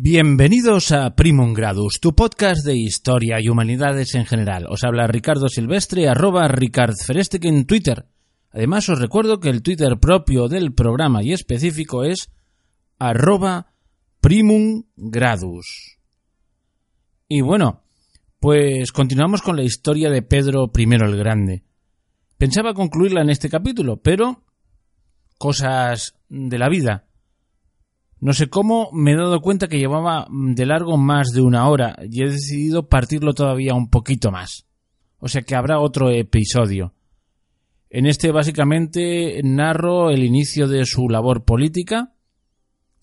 Bienvenidos a Primum Gradus, tu podcast de historia y humanidades en general. Os habla Ricardo Silvestre, arroba Ricard en Twitter. Además os recuerdo que el Twitter propio del programa y específico es arroba Primum Gradus. Y bueno, pues continuamos con la historia de Pedro I el Grande. Pensaba concluirla en este capítulo, pero cosas de la vida. No sé cómo me he dado cuenta que llevaba de largo más de una hora y he decidido partirlo todavía un poquito más. O sea que habrá otro episodio. En este básicamente narro el inicio de su labor política,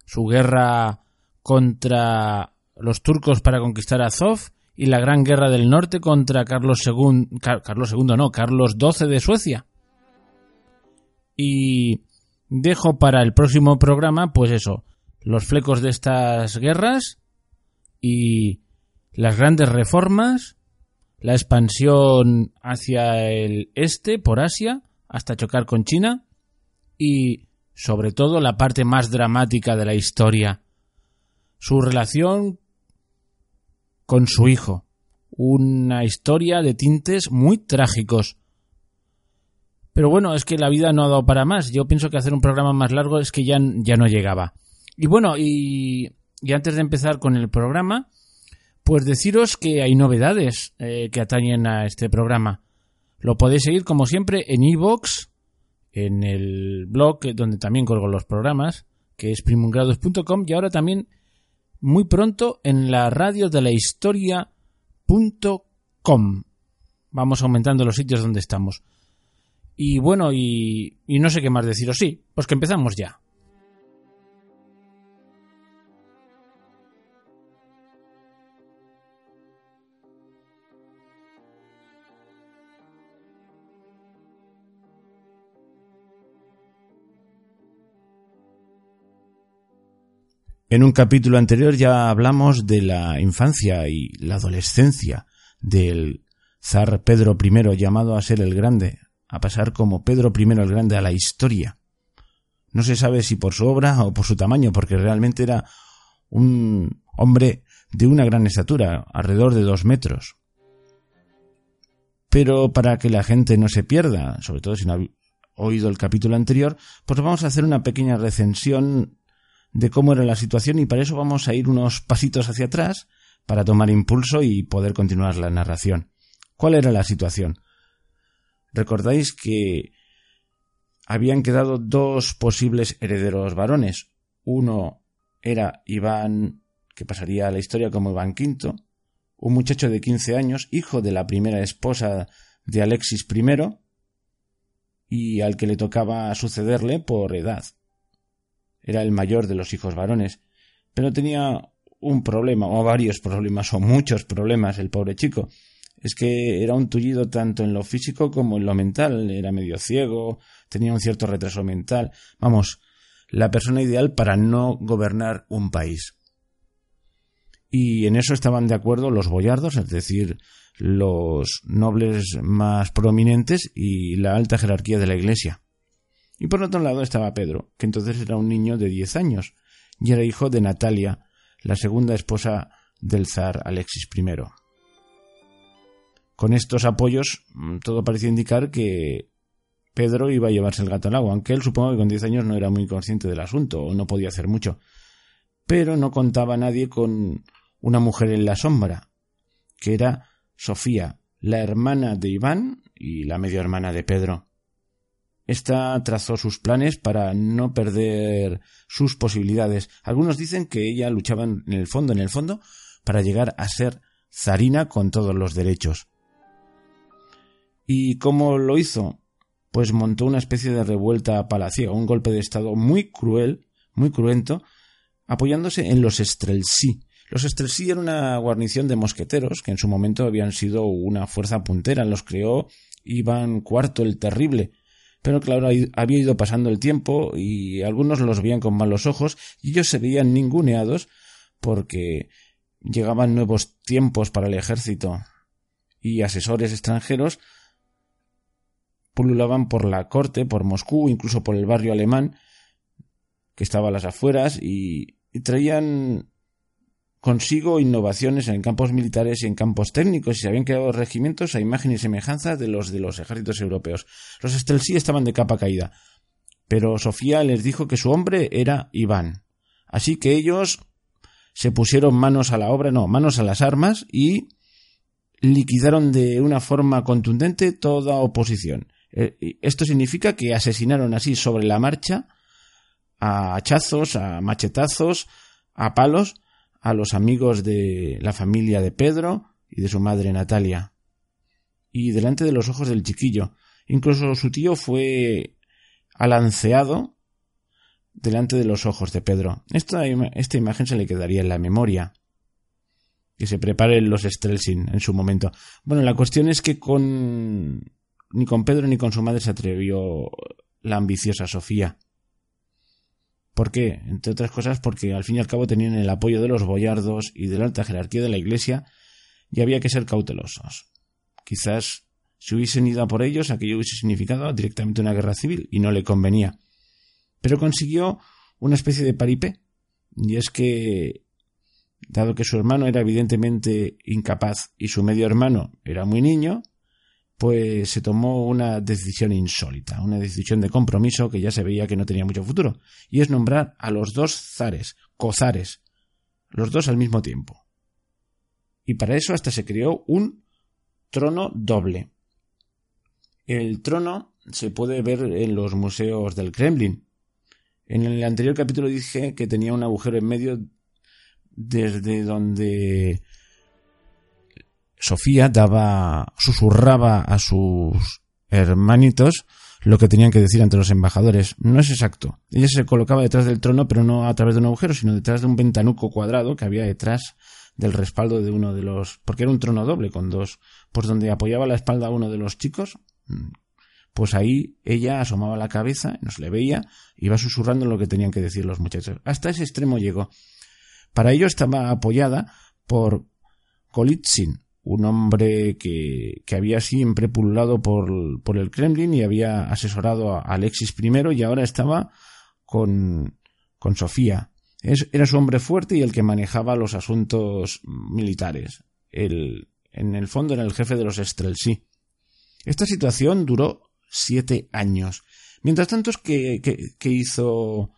su guerra contra los turcos para conquistar Azov y la Gran Guerra del Norte contra Carlos II, Carlos II no, Carlos XII de Suecia. Y dejo para el próximo programa, pues eso, los flecos de estas guerras y las grandes reformas, la expansión hacia el este por Asia hasta chocar con China y sobre todo la parte más dramática de la historia, su relación con su hijo, una historia de tintes muy trágicos. Pero bueno, es que la vida no ha dado para más. Yo pienso que hacer un programa más largo es que ya, ya no llegaba. Y bueno, y, antes de empezar con el programa, pues deciros que hay novedades eh, que atañen a este programa. Lo podéis seguir como siempre en iVoox, en el blog donde también colgo los programas, que es primungrados.com y ahora también muy pronto en la radio de la historia.com. Vamos aumentando los sitios donde estamos. Y bueno, y, y no sé qué más deciros. Sí, pues que empezamos ya. En un capítulo anterior ya hablamos de la infancia y la adolescencia del zar Pedro I llamado a ser el Grande, a pasar como Pedro I el Grande a la historia. No se sabe si por su obra o por su tamaño, porque realmente era un hombre de una gran estatura, alrededor de dos metros. Pero para que la gente no se pierda, sobre todo si no ha oído el capítulo anterior, pues vamos a hacer una pequeña recensión de cómo era la situación y para eso vamos a ir unos pasitos hacia atrás para tomar impulso y poder continuar la narración. ¿Cuál era la situación? Recordáis que habían quedado dos posibles herederos varones. Uno era Iván, que pasaría a la historia como Iván V, un muchacho de 15 años, hijo de la primera esposa de Alexis I, y al que le tocaba sucederle por edad. Era el mayor de los hijos varones, pero tenía un problema, o varios problemas, o muchos problemas, el pobre chico. Es que era un tullido tanto en lo físico como en lo mental. Era medio ciego, tenía un cierto retraso mental. Vamos, la persona ideal para no gobernar un país. Y en eso estaban de acuerdo los boyardos, es decir, los nobles más prominentes y la alta jerarquía de la Iglesia. Y por otro lado estaba Pedro, que entonces era un niño de diez años, y era hijo de Natalia, la segunda esposa del zar Alexis I. Con estos apoyos, mm, todo parecía indicar que Pedro iba a llevarse el gato al agua, aunque él supongo que con diez años no era muy consciente del asunto, o no podía hacer mucho. Pero no contaba nadie con una mujer en la sombra, que era Sofía, la hermana de Iván y la media hermana de Pedro. Esta trazó sus planes para no perder sus posibilidades. Algunos dicen que ella luchaba en el fondo, en el fondo, para llegar a ser zarina con todos los derechos. ¿Y cómo lo hizo? Pues montó una especie de revuelta palaciega, un golpe de estado muy cruel, muy cruento, apoyándose en los Estrelsí. Los Estrelsí eran una guarnición de mosqueteros que en su momento habían sido una fuerza puntera. Los creó Iván IV el Terrible, pero claro, había ido pasando el tiempo y algunos los veían con malos ojos y ellos se veían ninguneados porque llegaban nuevos tiempos para el ejército y asesores extranjeros pululaban por la corte, por Moscú, incluso por el barrio alemán que estaba a las afueras y, y traían consigo innovaciones en campos militares y en campos técnicos y se habían creado regimientos a imagen y semejanza de los de los ejércitos europeos. Los Streltsí estaban de capa caída, pero Sofía les dijo que su hombre era Iván. Así que ellos se pusieron manos a la obra, no, manos a las armas y liquidaron de una forma contundente toda oposición. Eh, esto significa que asesinaron así sobre la marcha a hachazos, a machetazos, a palos, a los amigos de la familia de Pedro y de su madre Natalia. Y delante de los ojos del chiquillo. Incluso su tío fue alanceado delante de los ojos de Pedro. Esta, esta imagen se le quedaría en la memoria. Que se preparen los Strelsin en su momento. Bueno, la cuestión es que con ni con Pedro ni con su madre se atrevió la ambiciosa Sofía. ¿Por qué? Entre otras cosas porque al fin y al cabo tenían el apoyo de los boyardos y de la alta jerarquía de la Iglesia y había que ser cautelosos. Quizás si hubiesen ido a por ellos aquello hubiese significado directamente una guerra civil y no le convenía. Pero consiguió una especie de paripé y es que dado que su hermano era evidentemente incapaz y su medio hermano era muy niño, pues se tomó una decisión insólita, una decisión de compromiso que ya se veía que no tenía mucho futuro, y es nombrar a los dos zares, cozares, los dos al mismo tiempo. Y para eso hasta se creó un trono doble. El trono se puede ver en los museos del Kremlin. En el anterior capítulo dije que tenía un agujero en medio desde donde Sofía daba, susurraba a sus hermanitos lo que tenían que decir ante los embajadores. No es exacto. Ella se colocaba detrás del trono, pero no a través de un agujero, sino detrás de un ventanuco cuadrado que había detrás del respaldo de uno de los, porque era un trono doble con dos, pues donde apoyaba la espalda a uno de los chicos, pues ahí ella asomaba la cabeza, no se le veía, iba susurrando lo que tenían que decir los muchachos. Hasta ese extremo llegó. Para ello estaba apoyada por Kolitsin, un hombre que, que había siempre pululado por, por, el Kremlin y había asesorado a Alexis I y ahora estaba con, con Sofía. era su hombre fuerte y el que manejaba los asuntos militares. El, en el fondo era el jefe de los Strelsi. Esta situación duró siete años. Mientras tanto, ¿qué, qué hizo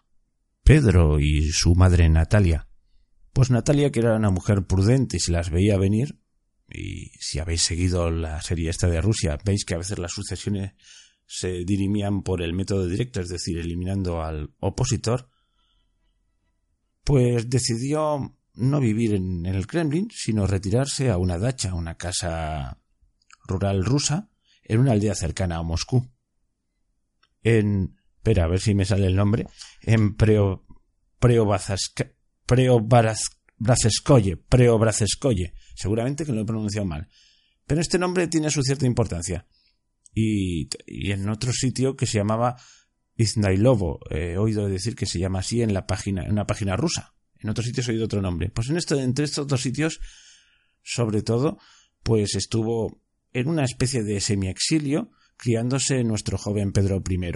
Pedro y su madre Natalia? Pues Natalia, que era una mujer prudente y se las veía venir, y si habéis seguido la serie esta de Rusia, veis que a veces las sucesiones se dirimían por el método directo, es decir, eliminando al opositor, pues decidió no vivir en, el Kremlin, sino retirarse a una dacha, una casa rural rusa, en una aldea cercana a Moscú. En, espera, a ver si me sale el nombre, en Preo, seguramente que lo he pronunciado mal. Pero este nombre tiene su cierta importancia. Y, en otro sitio que se llamaba Iznailovo, he oído decir que se llama así en la página, en una página rusa. En otros sitios he oído otro nombre. Pues en esto, entre estos dos sitios, sobre todo, pues estuvo en una especie de semi-exilio, criándose nuestro joven Pedro I,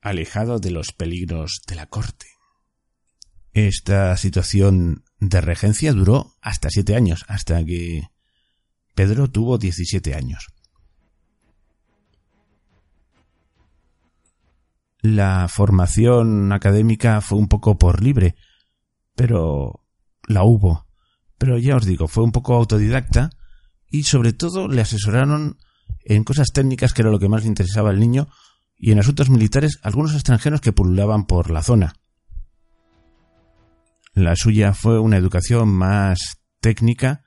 alejado de los peligros de la corte. Esta situación de regencia duró hasta siete años, hasta que Pedro tuvo 17 años. La formación académica fue un poco por libre, pero la hubo. Pero ya os digo, fue un poco autodidacta y sobre todo le asesoraron en cosas técnicas que era lo que más le interesaba al niño y en asuntos militares algunos extranjeros que pululaban por la zona. La suya fue una educación más técnica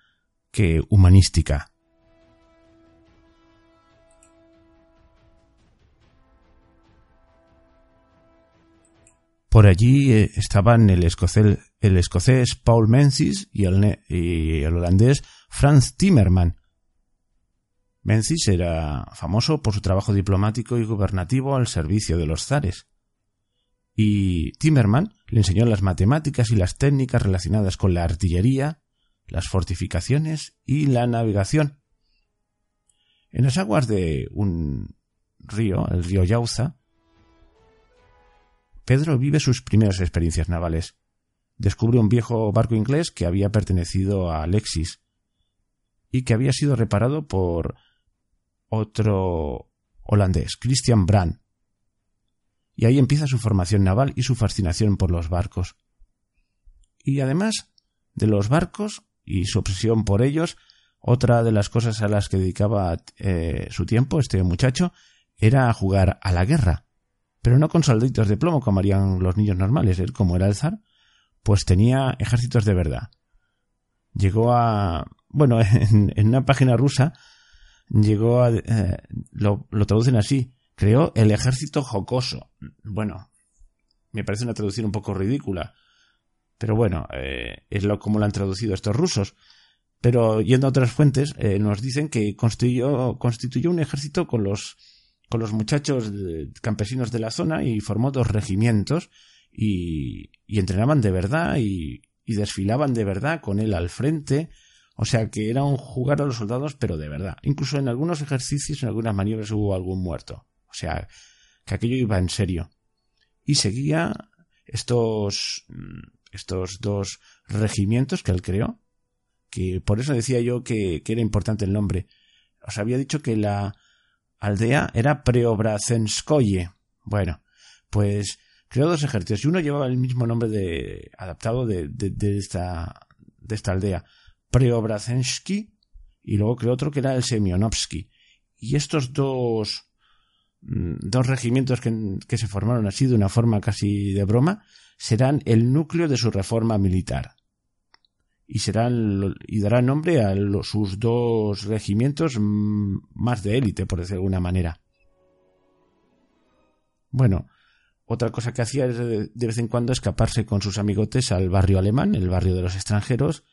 que humanística. Por allí eh, estaban el escocés, Paul Menzies y el, y el holandés Franz Timmerman. Menzies era famoso por su trabajo diplomático y gubernativo al servicio de los zares y Timmerman le enseñó las matemáticas y las técnicas relacionadas con la artillería, las fortificaciones y la navegación. En las aguas de un río, el río Yauza, Pedro vive sus primeras experiencias navales. descubre un viejo barco inglés que había pertenecido a Alexis y que había sido reparado por otro holandés, Christian Brand. Y ahí empieza su formación naval y su fascinación por los barcos. Y además de los barcos y su obsesión por ellos, otra de las cosas a las que dedicaba eh, su tiempo este muchacho era jugar a la guerra, pero no con solditos de plomo como harían los niños normales. Él, como era el zar, pues tenía ejércitos de verdad. Llegó a... Bueno, en, una página rusa llegó a... Eh, lo, traducen así. Creó el ejército jocoso. Bueno, me parece una traducción un poco ridícula. Pero bueno, eh, es lo como lo han traducido estos rusos. Pero yendo a otras fuentes, eh, nos dicen que constituyó, constituyó un ejército con los, con los muchachos campesinos de la zona y formó dos regimientos y, y entrenaban de verdad y desfilaban de verdad con él al frente. O sea que era un jugar a los soldados, pero de verdad. Incluso en algunos ejercicios, en algunas maniobras hubo algún muerto. O sea, que aquello iba en serio. Y seguía estos, estos dos regimientos que él creó, que por eso decía yo que, que era importante el nombre. Os había dicho que la aldea era Preobrazenskoye. Bueno, pues creó dos ejércitos y uno llevaba el mismo nombre de adaptado de, de, esta de esta aldea Preobrazensky y luego creó otro que era el Semionovsky y estos dos mm, dos regimientos que, se formaron así de una forma casi de broma serán el núcleo de su reforma militar. Y serán y darán nombre a sus dos regimientos mm, más de élite por decir de alguna manera. Bueno otra cosa que hacía es de, vez en cuando escaparse con sus amigotes al barrio alemán, el barrio de los extranjeros,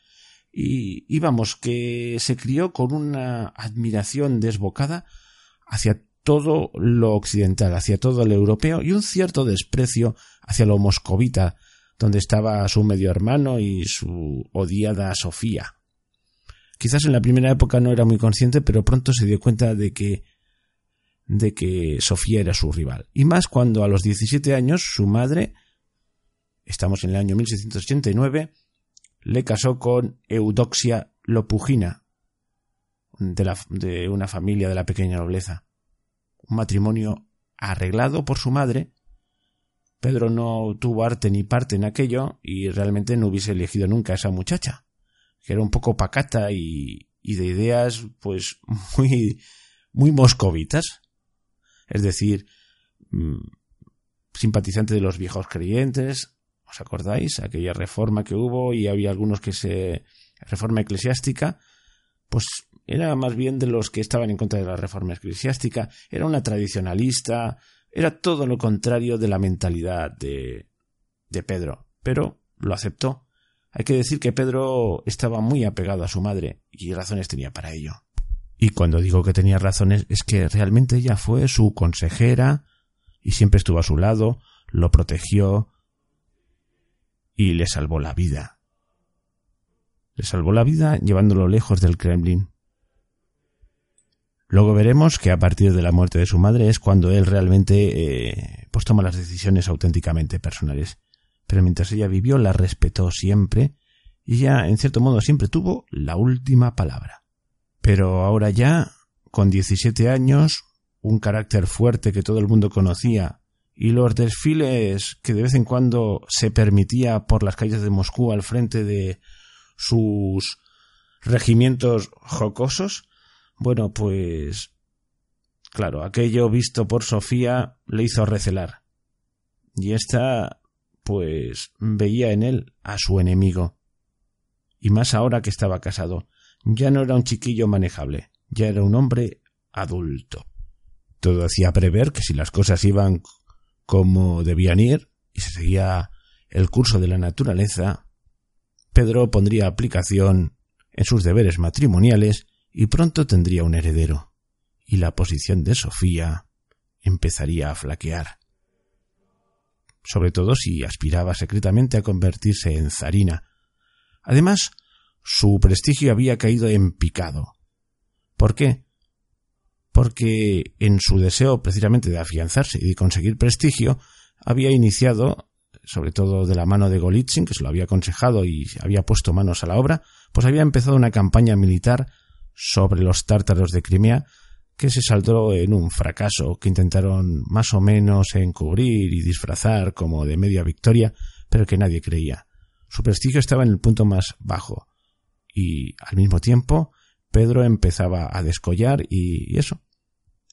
y, íbamos que se crió con una admiración desbocada hacia todo lo occidental, hacia todo lo europeo y un cierto desprecio hacia lo moscovita, donde estaba su medio hermano y su odiada Sofía. Quizás en la primera época no era muy consciente, pero pronto se dio cuenta de que de que Sofía era su rival. Y más cuando a los 17 años su madre, estamos en el año 1689, le casó con Eudoxia Lopugina, de, de una familia de la pequeña nobleza. Un matrimonio arreglado por su madre. Pedro no tuvo arte ni parte en aquello y realmente no hubiese elegido nunca a esa muchacha, que era un poco pacata y, y de ideas pues muy, muy moscovitas es decir, mm, simpatizante de los viejos creyentes, ¿os acordáis? Aquella reforma que hubo y había algunos que se... reforma eclesiástica, pues era más bien de los que estaban en contra de la reforma eclesiástica, era una tradicionalista, era todo lo contrario de la mentalidad de, de Pedro, pero lo aceptó. Hay que decir que Pedro estaba muy apegado a su madre y razones tenía para ello. Y cuando digo que tenía razones es que realmente ella fue su consejera y siempre estuvo a su lado, lo protegió y le salvó la vida. Le salvó la vida llevándolo lejos del Kremlin. Luego veremos que a partir de la muerte de su madre es cuando él realmente eh, pues toma las decisiones auténticamente personales. Pero mientras ella vivió la respetó siempre y ella en cierto modo siempre tuvo la última palabra. Pero ahora ya, con 17 años, un carácter fuerte que todo el mundo conocía y los desfiles que de vez en cuando se permitía por las calles de Moscú al frente de sus regimientos jocosos, bueno, pues claro, aquello visto por Sofía le hizo recelar. Y ésta, pues, veía en él a su enemigo. Y más ahora que estaba casado. Ya no era un chiquillo manejable, ya era un hombre adulto. Todo hacía prever que si las cosas iban como debían ir y se seguía el curso de la naturaleza, Pedro pondría aplicación en sus deberes matrimoniales y pronto tendría un heredero, y la posición de Sofía empezaría a flaquear. Sobre todo si aspiraba secretamente a convertirse en zarina. Además, su prestigio había caído en picado. ¿Por qué? Porque en su deseo precisamente de afianzarse y de conseguir prestigio, había iniciado sobre todo de la mano de Golitsyn, que se lo había aconsejado y había puesto manos a la obra, pues había empezado una campaña militar sobre los tártaros de Crimea que se saldó en un fracaso que intentaron más o menos encubrir y disfrazar como de media victoria, pero que nadie creía. Su prestigio estaba en el punto más bajo y al mismo tiempo Pedro empezaba a descollar y, eso.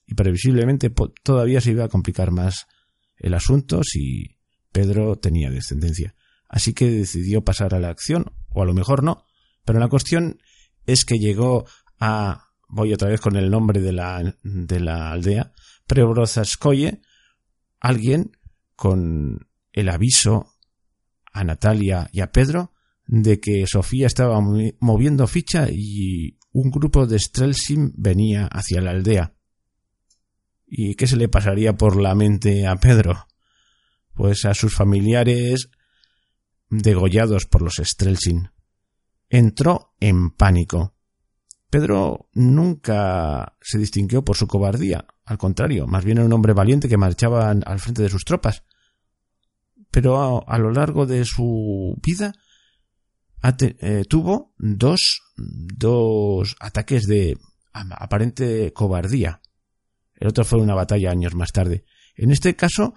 Y previsiblemente todavía se iba a complicar más el asunto si Pedro tenía descendencia. Así que decidió pasar a la acción, o a lo mejor no. Pero la cuestión es que llegó a, voy otra vez con el nombre de la, de la aldea, Preobrozaskoye, alguien con el aviso a Natalia y a Pedro de que Sofía estaba moviendo ficha y un grupo de Strelsim venía hacia la aldea. ¿Y qué se le pasaría por la mente a Pedro? Pues a sus familiares degollados por los Strelsin. Entró en pánico. Pedro nunca se distinguió por su cobardía, al contrario, más bien era un hombre valiente que marchaba al frente de sus tropas. Pero a, lo largo de su vida eh, tuvo dos, dos ataques de aparente cobardía. El otro fue una batalla años más tarde. En este caso,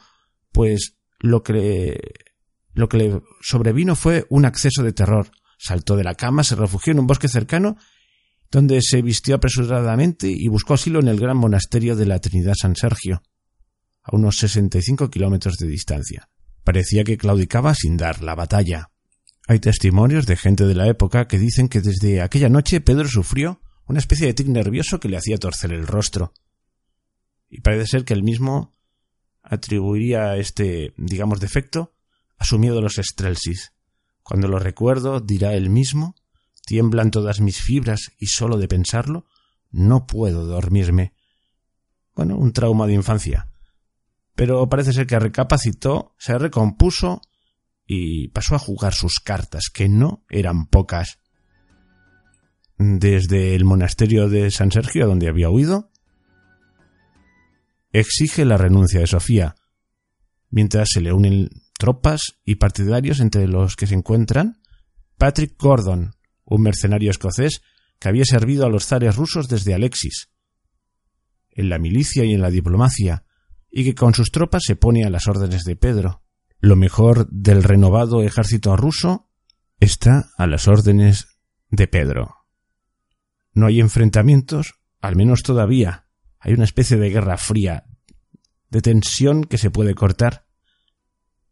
pues lo que, lo que le sobrevino fue un acceso de terror. Saltó de la cama, se refugió en un bosque cercano donde se vistió apresuradamente y buscó asilo en el gran monasterio de la Trinidad San Sergio, a unos 65 kilómetros de distancia. Parecía que claudicaba sin dar la batalla. Hay testimonios de gente de la época que dicen que desde aquella noche Pedro sufrió una especie de tic nervioso que le hacía torcer el rostro. Y parece ser que él mismo atribuiría este, digamos, defecto a su miedo a los estrelsis. Cuando lo recuerdo, dirá él mismo, Tiemblan todas mis fibras y solo de pensarlo no puedo dormirme. Bueno, un trauma de infancia. Pero parece ser que recapacitó, se recompuso y pasó a jugar sus cartas, que no eran pocas. Desde el monasterio de San Sergio, donde había huido, exige la renuncia de Sofía, mientras se le unen tropas y partidarios entre los que se encuentran Patrick Gordon, un mercenario escocés que había servido a los zares rusos desde Alexis, en la milicia y en la diplomacia, y que con sus tropas se pone a las órdenes de Pedro. Lo mejor del renovado ejército ruso está a las órdenes de Pedro. No hay enfrentamientos, al menos todavía. Hay una especie de guerra fría, de tensión que se puede cortar,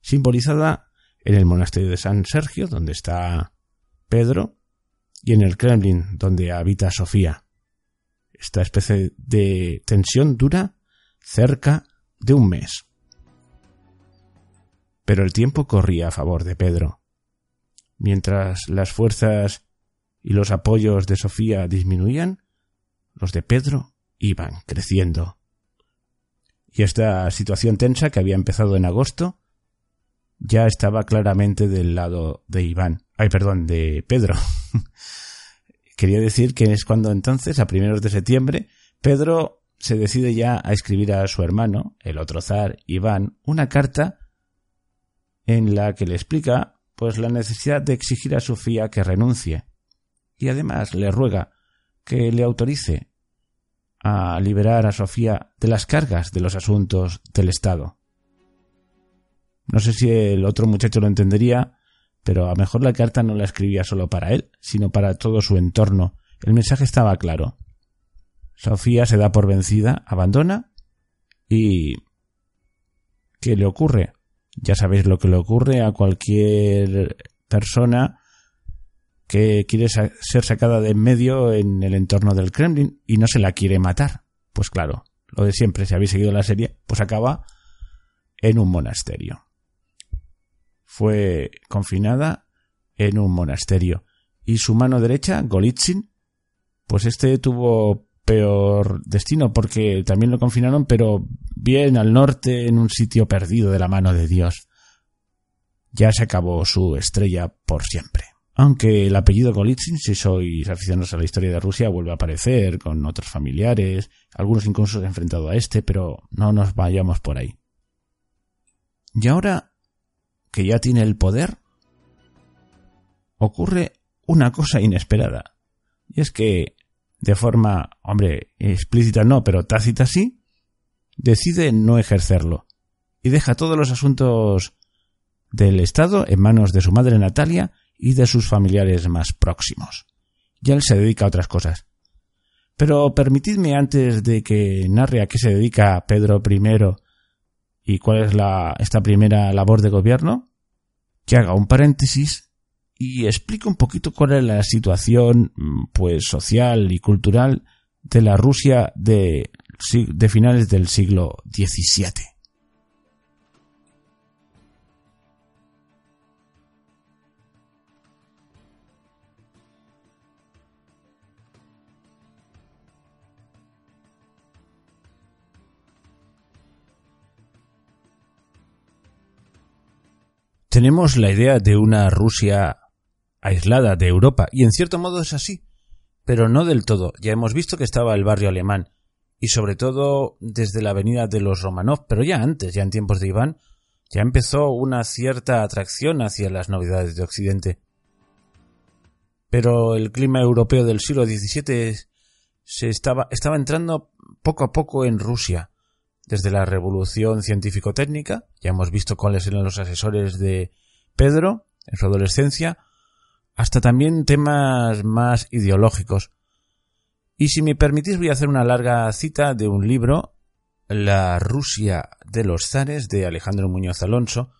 simbolizada en el monasterio de San Sergio, donde está Pedro, y en el Kremlin, donde habita Sofía. Esta especie de tensión dura cerca de un mes. Pero el tiempo corría a favor de Pedro. Mientras las fuerzas y los apoyos de Sofía disminuían, los de Pedro iban creciendo. Y esta situación tensa que había empezado en agosto ya estaba claramente del lado de Iván. Ay, perdón, de Pedro. Quería decir que es cuando entonces, a primeros de septiembre, Pedro se decide ya a escribir a su hermano, el otro zar, Iván, una carta en la que le explica pues la necesidad de exigir a Sofía que renuncie y además le ruega que le autorice a liberar a Sofía de las cargas de los asuntos del Estado. No sé si el otro muchacho lo entendería, pero a lo mejor la carta no la escribía solo para él, sino para todo su entorno. El mensaje estaba claro. Sofía se da por vencida, abandona y... ¿Qué le ocurre? Ya sabéis lo que le ocurre a cualquier persona que quiere ser sacada de en medio en el entorno del Kremlin y no se la quiere matar. Pues claro, lo de siempre, si habéis seguido la serie, pues acaba en un monasterio fue confinada en un monasterio. Y su mano derecha, Golitsyn, pues este tuvo peor destino porque también lo confinaron, pero bien al norte, en un sitio perdido de la mano de Dios. Ya se acabó su estrella por siempre. Aunque el apellido Golitsyn, si sois aficionados a la historia de Rusia, vuelve a aparecer con otros familiares, algunos incluso enfrentado a este, pero no nos vayamos por ahí. Y ahora que ya tiene el poder, ocurre una cosa inesperada. Y es que, de forma, hombre, explícita no, pero tácita sí, decide no ejercerlo y deja todos los asuntos del Estado en manos de su madre Natalia y de sus familiares más próximos. Y él se dedica a otras cosas. Pero permitidme antes de que narre a qué se dedica Pedro I y cuál es la, esta primera labor de gobierno, que haga un paréntesis y explique un poquito cuál es la situación pues social y cultural de la Rusia de, de finales del siglo XVII. Tenemos la idea de una Rusia aislada de Europa, y en cierto modo es así, pero no del todo. Ya hemos visto que estaba el barrio alemán, y sobre todo desde la avenida de los Romanov, pero ya antes, ya en tiempos de Iván, ya empezó una cierta atracción hacia las novedades de Occidente. Pero el clima europeo del siglo XVII se estaba, estaba entrando poco a poco en Rusia, desde la revolución científico-técnica, ya hemos visto cuáles eran los asesores de Pedro en su adolescencia, hasta también temas más ideológicos. Y si me permitís voy a hacer una larga cita de un libro, La Rusia de los zares de Alejandro Muñoz Alonso,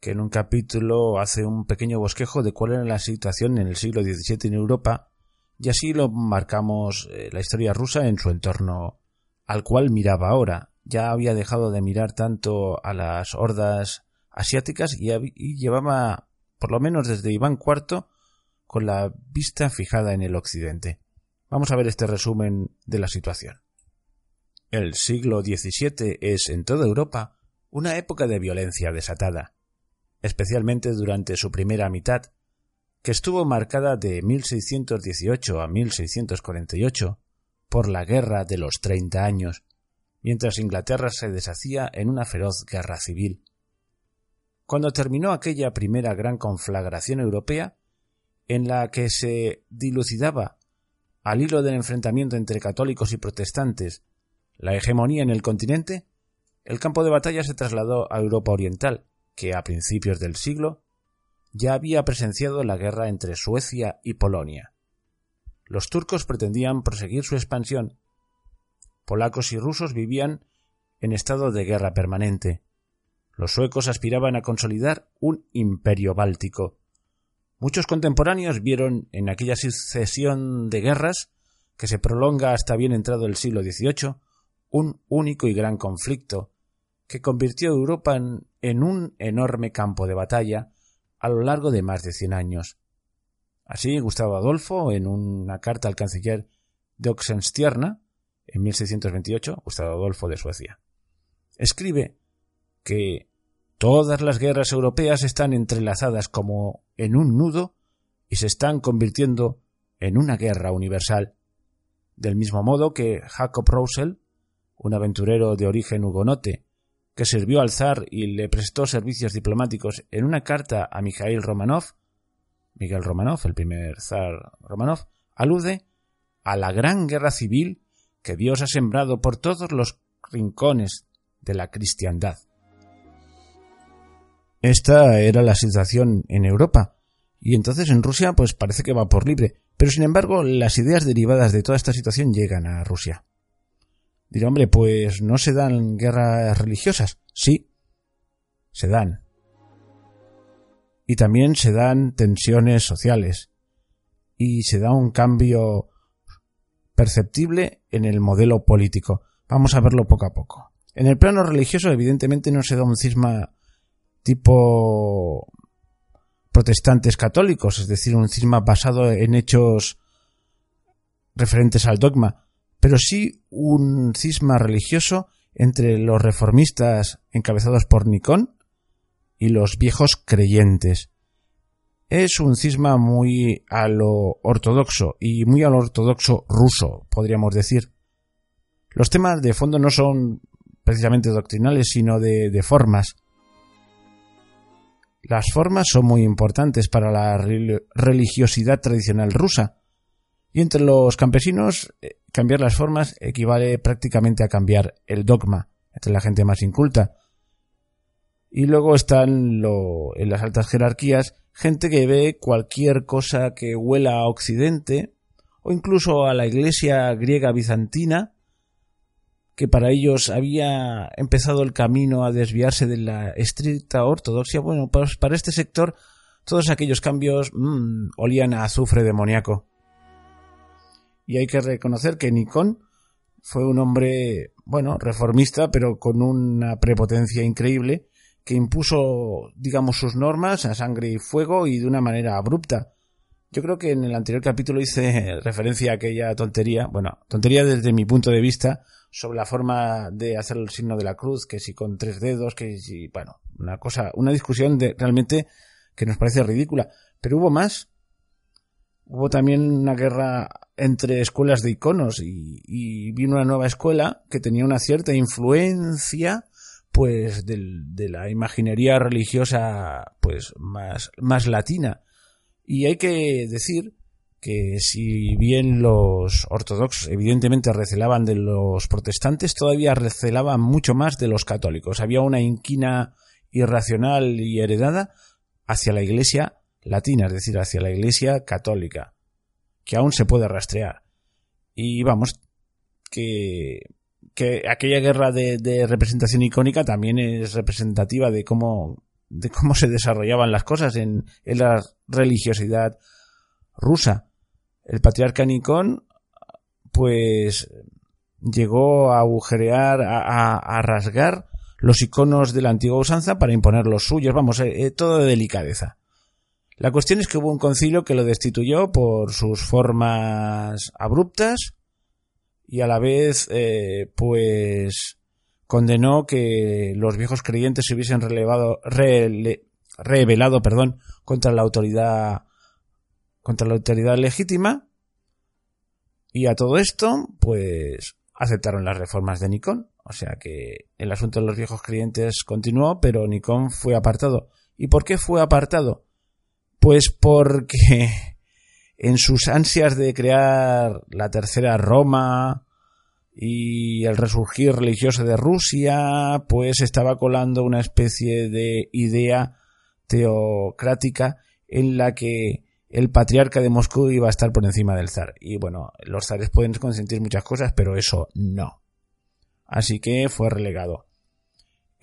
que en un capítulo hace un pequeño bosquejo de cuál era la situación en el siglo XVII en Europa, y así lo marcamos eh, la historia rusa en su entorno al cual miraba ahora. Ya había dejado de mirar tanto a las hordas asiáticas y, llevaba, por lo menos desde Iván IV, con la vista fijada en el occidente. Vamos a ver este resumen de la situación. El siglo XVII es en toda Europa una época de violencia desatada, especialmente durante su primera mitad, que estuvo marcada de 1618 a 1648 por la Guerra de los Treinta Años, mientras Inglaterra se deshacía en una feroz guerra civil. Cuando terminó aquella primera gran conflagración europea, en la que se dilucidaba, al hilo del enfrentamiento entre católicos y protestantes, la hegemonía en el continente, el campo de batalla se trasladó a Europa Oriental, que a principios del siglo ya había presenciado la guerra entre Suecia y Polonia. Los turcos pretendían proseguir su expansión. Polacos y rusos vivían en estado de guerra permanente. Los suecos aspiraban a consolidar un imperio báltico. Muchos contemporáneos vieron en aquella sucesión de guerras, que se prolonga hasta bien entrado el siglo XVIII, un único y gran conflicto, que convirtió a Europa en, en, un enorme campo de batalla a lo largo de más de cien años. Así, Gustavo Adolfo, en una carta al canciller de Oxenstierna, en 1628, Gustavo Adolfo de Suecia, escribe que todas las guerras europeas están entrelazadas como en un nudo y se están convirtiendo en una guerra universal. Del mismo modo que Jacob Roussel, un aventurero de origen hugonote, que sirvió al zar y le prestó servicios diplomáticos en una carta a Mikhail Romanov, Miguel Romanov, el primer zar Romanov, alude a la gran guerra civil que Dios ha sembrado por todos los rincones de la cristiandad. Esta era la situación en Europa, y entonces en Rusia pues parece que va por libre, pero sin embargo las ideas derivadas de toda esta situación llegan a Rusia. Dirá, hombre, pues no se dan guerras religiosas. Sí, se dan y también se dan tensiones sociales y se da un cambio perceptible en el modelo político. Vamos a verlo poco a poco. En el plano religioso, evidentemente, no se da un cisma tipo protestantes católicos, es decir, un cisma basado en hechos referentes al dogma, pero sí un cisma religioso entre los reformistas encabezados por Nicón y los viejos creyentes. Es un cisma muy a lo ortodoxo y muy a lo ortodoxo ruso, podríamos decir. Los temas de fondo no son precisamente doctrinales, sino de, de formas. Las formas son muy importantes para la religiosidad tradicional rusa. Y entre los campesinos, eh, cambiar las formas equivale prácticamente a cambiar el dogma, entre la gente más inculta. Y luego están lo, en las altas jerarquías gente que ve cualquier cosa que huela a Occidente o incluso a la iglesia griega bizantina que para ellos había empezado el camino a desviarse de la estricta ortodoxia, bueno, para este sector todos aquellos cambios mmm, olían a azufre demoníaco. Y hay que reconocer que Nikon fue un hombre, bueno, reformista, pero con una prepotencia increíble, que impuso, digamos, sus normas a sangre y fuego y de una manera abrupta. Yo creo que en el anterior capítulo hice referencia a aquella tontería, bueno, tontería desde mi punto de vista, sobre la forma de hacer el signo de la cruz, que si con tres dedos, que si, bueno, una cosa, una discusión de realmente que nos parece ridícula. Pero hubo más. Hubo también una guerra entre escuelas de iconos y, y vino una nueva escuela que tenía una cierta influencia pues de la imaginería religiosa pues más, más latina. Y hay que decir que si bien los ortodoxos evidentemente recelaban de los protestantes, todavía recelaban mucho más de los católicos. Había una inquina irracional y heredada hacia la iglesia latina, es decir, hacia la iglesia católica, que aún se puede rastrear. Y vamos, que, que aquella guerra de, representación icónica también es representativa de cómo, de cómo se desarrollaban las cosas en, en la religiosidad rusa el patriarca Nikon, pues llegó a agujerear, a, rasgar los iconos de la antigua usanza para imponer los suyos, vamos, eh, eh, todo de delicadeza. La cuestión es que hubo un concilio que lo destituyó por sus formas abruptas y a la vez, eh, pues, condenó que los viejos creyentes se hubiesen relevado, rebelado, perdón, contra la autoridad contra la autoridad legítima y a todo esto, pues aceptaron las reformas de Nikon. O sea que el asunto de los viejos clientes continuó, pero Nikon fue apartado. ¿Y por qué fue apartado? Pues porque en sus ansias de crear la tercera Roma y el resurgir religioso de Rusia, pues estaba colando una especie de idea teocrática en la que el patriarca de Moscú iba a estar por encima del zar. Y bueno, los zares pueden consentir muchas cosas, pero eso no. Así que fue relegado.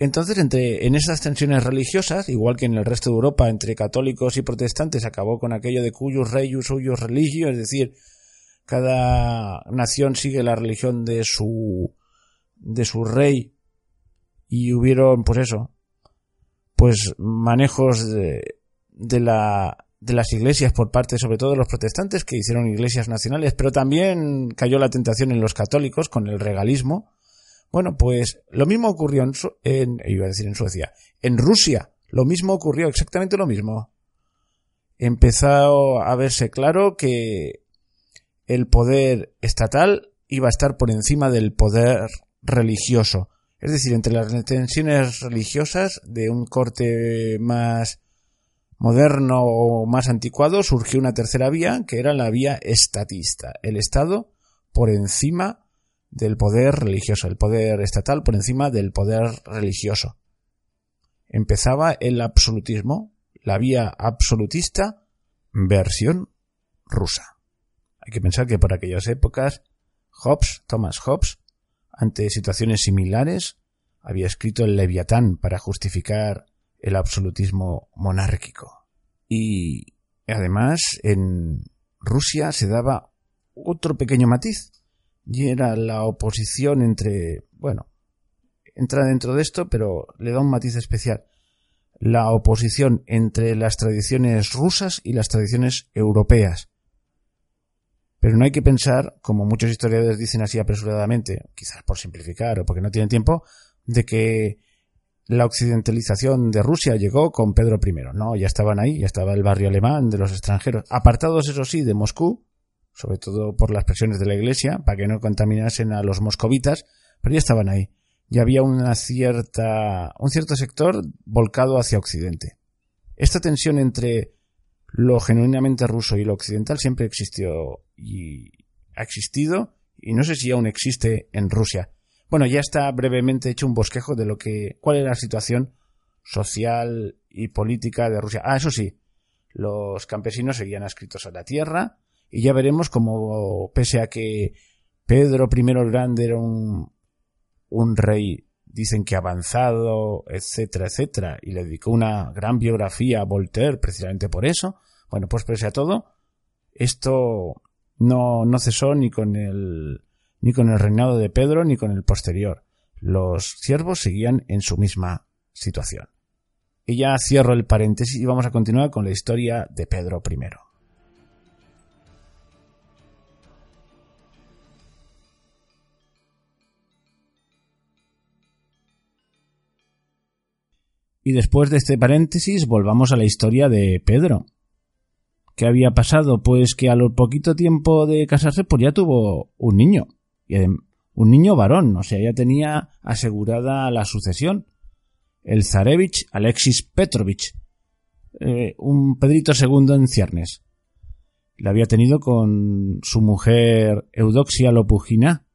Entonces, entre, en esas tensiones religiosas, igual que en el resto de Europa, entre católicos y protestantes, acabó con aquello de cuyos reyes, suyos religio, es decir, cada nación sigue la religión de su, de su rey, y hubieron, pues eso, pues manejos de, de la de las iglesias por parte sobre todo de los protestantes que hicieron iglesias nacionales, pero también cayó la tentación en los católicos con el regalismo. Bueno, pues lo mismo ocurrió en, iba a decir en Suecia, en Rusia, lo mismo ocurrió, exactamente lo mismo. Empezó a verse claro que el poder estatal iba a estar por encima del poder religioso. Es decir, entre las tensiones religiosas de un corte más moderno o más anticuado surgió una tercera vía que era la vía estatista, el Estado por encima del poder religioso, el poder estatal por encima del poder religioso. Empezaba el absolutismo, la vía absolutista versión rusa. Hay que pensar que por aquellas épocas Hobbes, Thomas Hobbes, ante situaciones similares, había escrito el Leviatán para justificar el absolutismo monárquico. Y además en Rusia se daba otro pequeño matiz y era la oposición entre, bueno, entra dentro de esto, pero le da un matiz especial. La oposición entre las tradiciones rusas y las tradiciones europeas. Pero no hay que pensar, como muchos historiadores dicen así apresuradamente, quizás por simplificar o porque no tienen tiempo, de que la occidentalización de Rusia llegó con Pedro I. No, ya estaban ahí, ya estaba el barrio alemán de los extranjeros, apartados eso sí de Moscú, sobre todo por las presiones de la Iglesia, para que no contaminasen a los moscovitas, pero ya estaban ahí. Ya había una cierta, un cierto sector volcado hacia Occidente. Esta tensión entre lo genuinamente ruso y lo occidental siempre existió y ha existido y no sé si aún existe en Rusia. Bueno, ya está brevemente hecho un bosquejo de lo que cuál es la situación social y política de Rusia. Ah, eso sí, los campesinos seguían adscritos a la tierra y ya veremos cómo pese a que Pedro I el Grande era un, un rey dicen que avanzado, etcétera, etcétera, y le dedicó una gran biografía a Voltaire precisamente por eso. Bueno, pues pese a todo, esto no, no cesó ni con el ni con el reinado de Pedro ni con el posterior. Los siervos seguían en su misma situación. Y ya cierro el paréntesis y vamos a continuar con la historia de Pedro I. Y después de este paréntesis volvamos a la historia de Pedro. ¿Qué había pasado? Pues que a lo poquito tiempo de casarse pues ya tuvo un niño. Y un niño varón, o sea, ya tenía asegurada la sucesión. El zarevich Alexis Petrovich, eh, un Pedrito II en ciernes. La había tenido con su mujer Eudoxia Lopugina,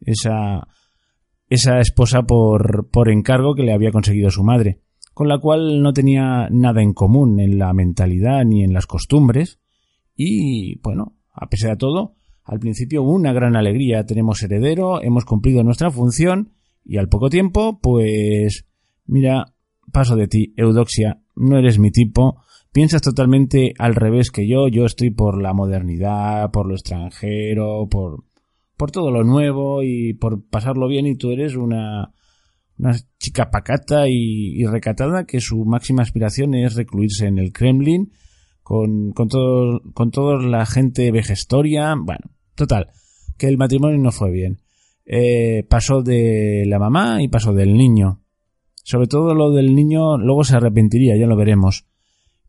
esa esa esposa por, por encargo que le había conseguido su madre, con la cual no tenía nada en común en la mentalidad ni en las costumbres, y bueno, a pesar de todo, al principio hubo una gran alegría, tenemos heredero, hemos cumplido nuestra función, y al poco tiempo, pues, mira, paso de ti, Eudoxia, no eres mi tipo, piensas totalmente al revés que yo, yo estoy por la modernidad, por lo extranjero, por por todo lo nuevo y por pasarlo bien y tú eres una, una chica pacata y, recatada que su máxima aspiración es recluirse en el Kremlin con, con todo, con toda la gente vejestoria. Bueno, total, que el matrimonio no fue bien. Eh, pasó de la mamá y pasó del niño. Sobre todo lo del niño luego se arrepentiría, ya lo veremos.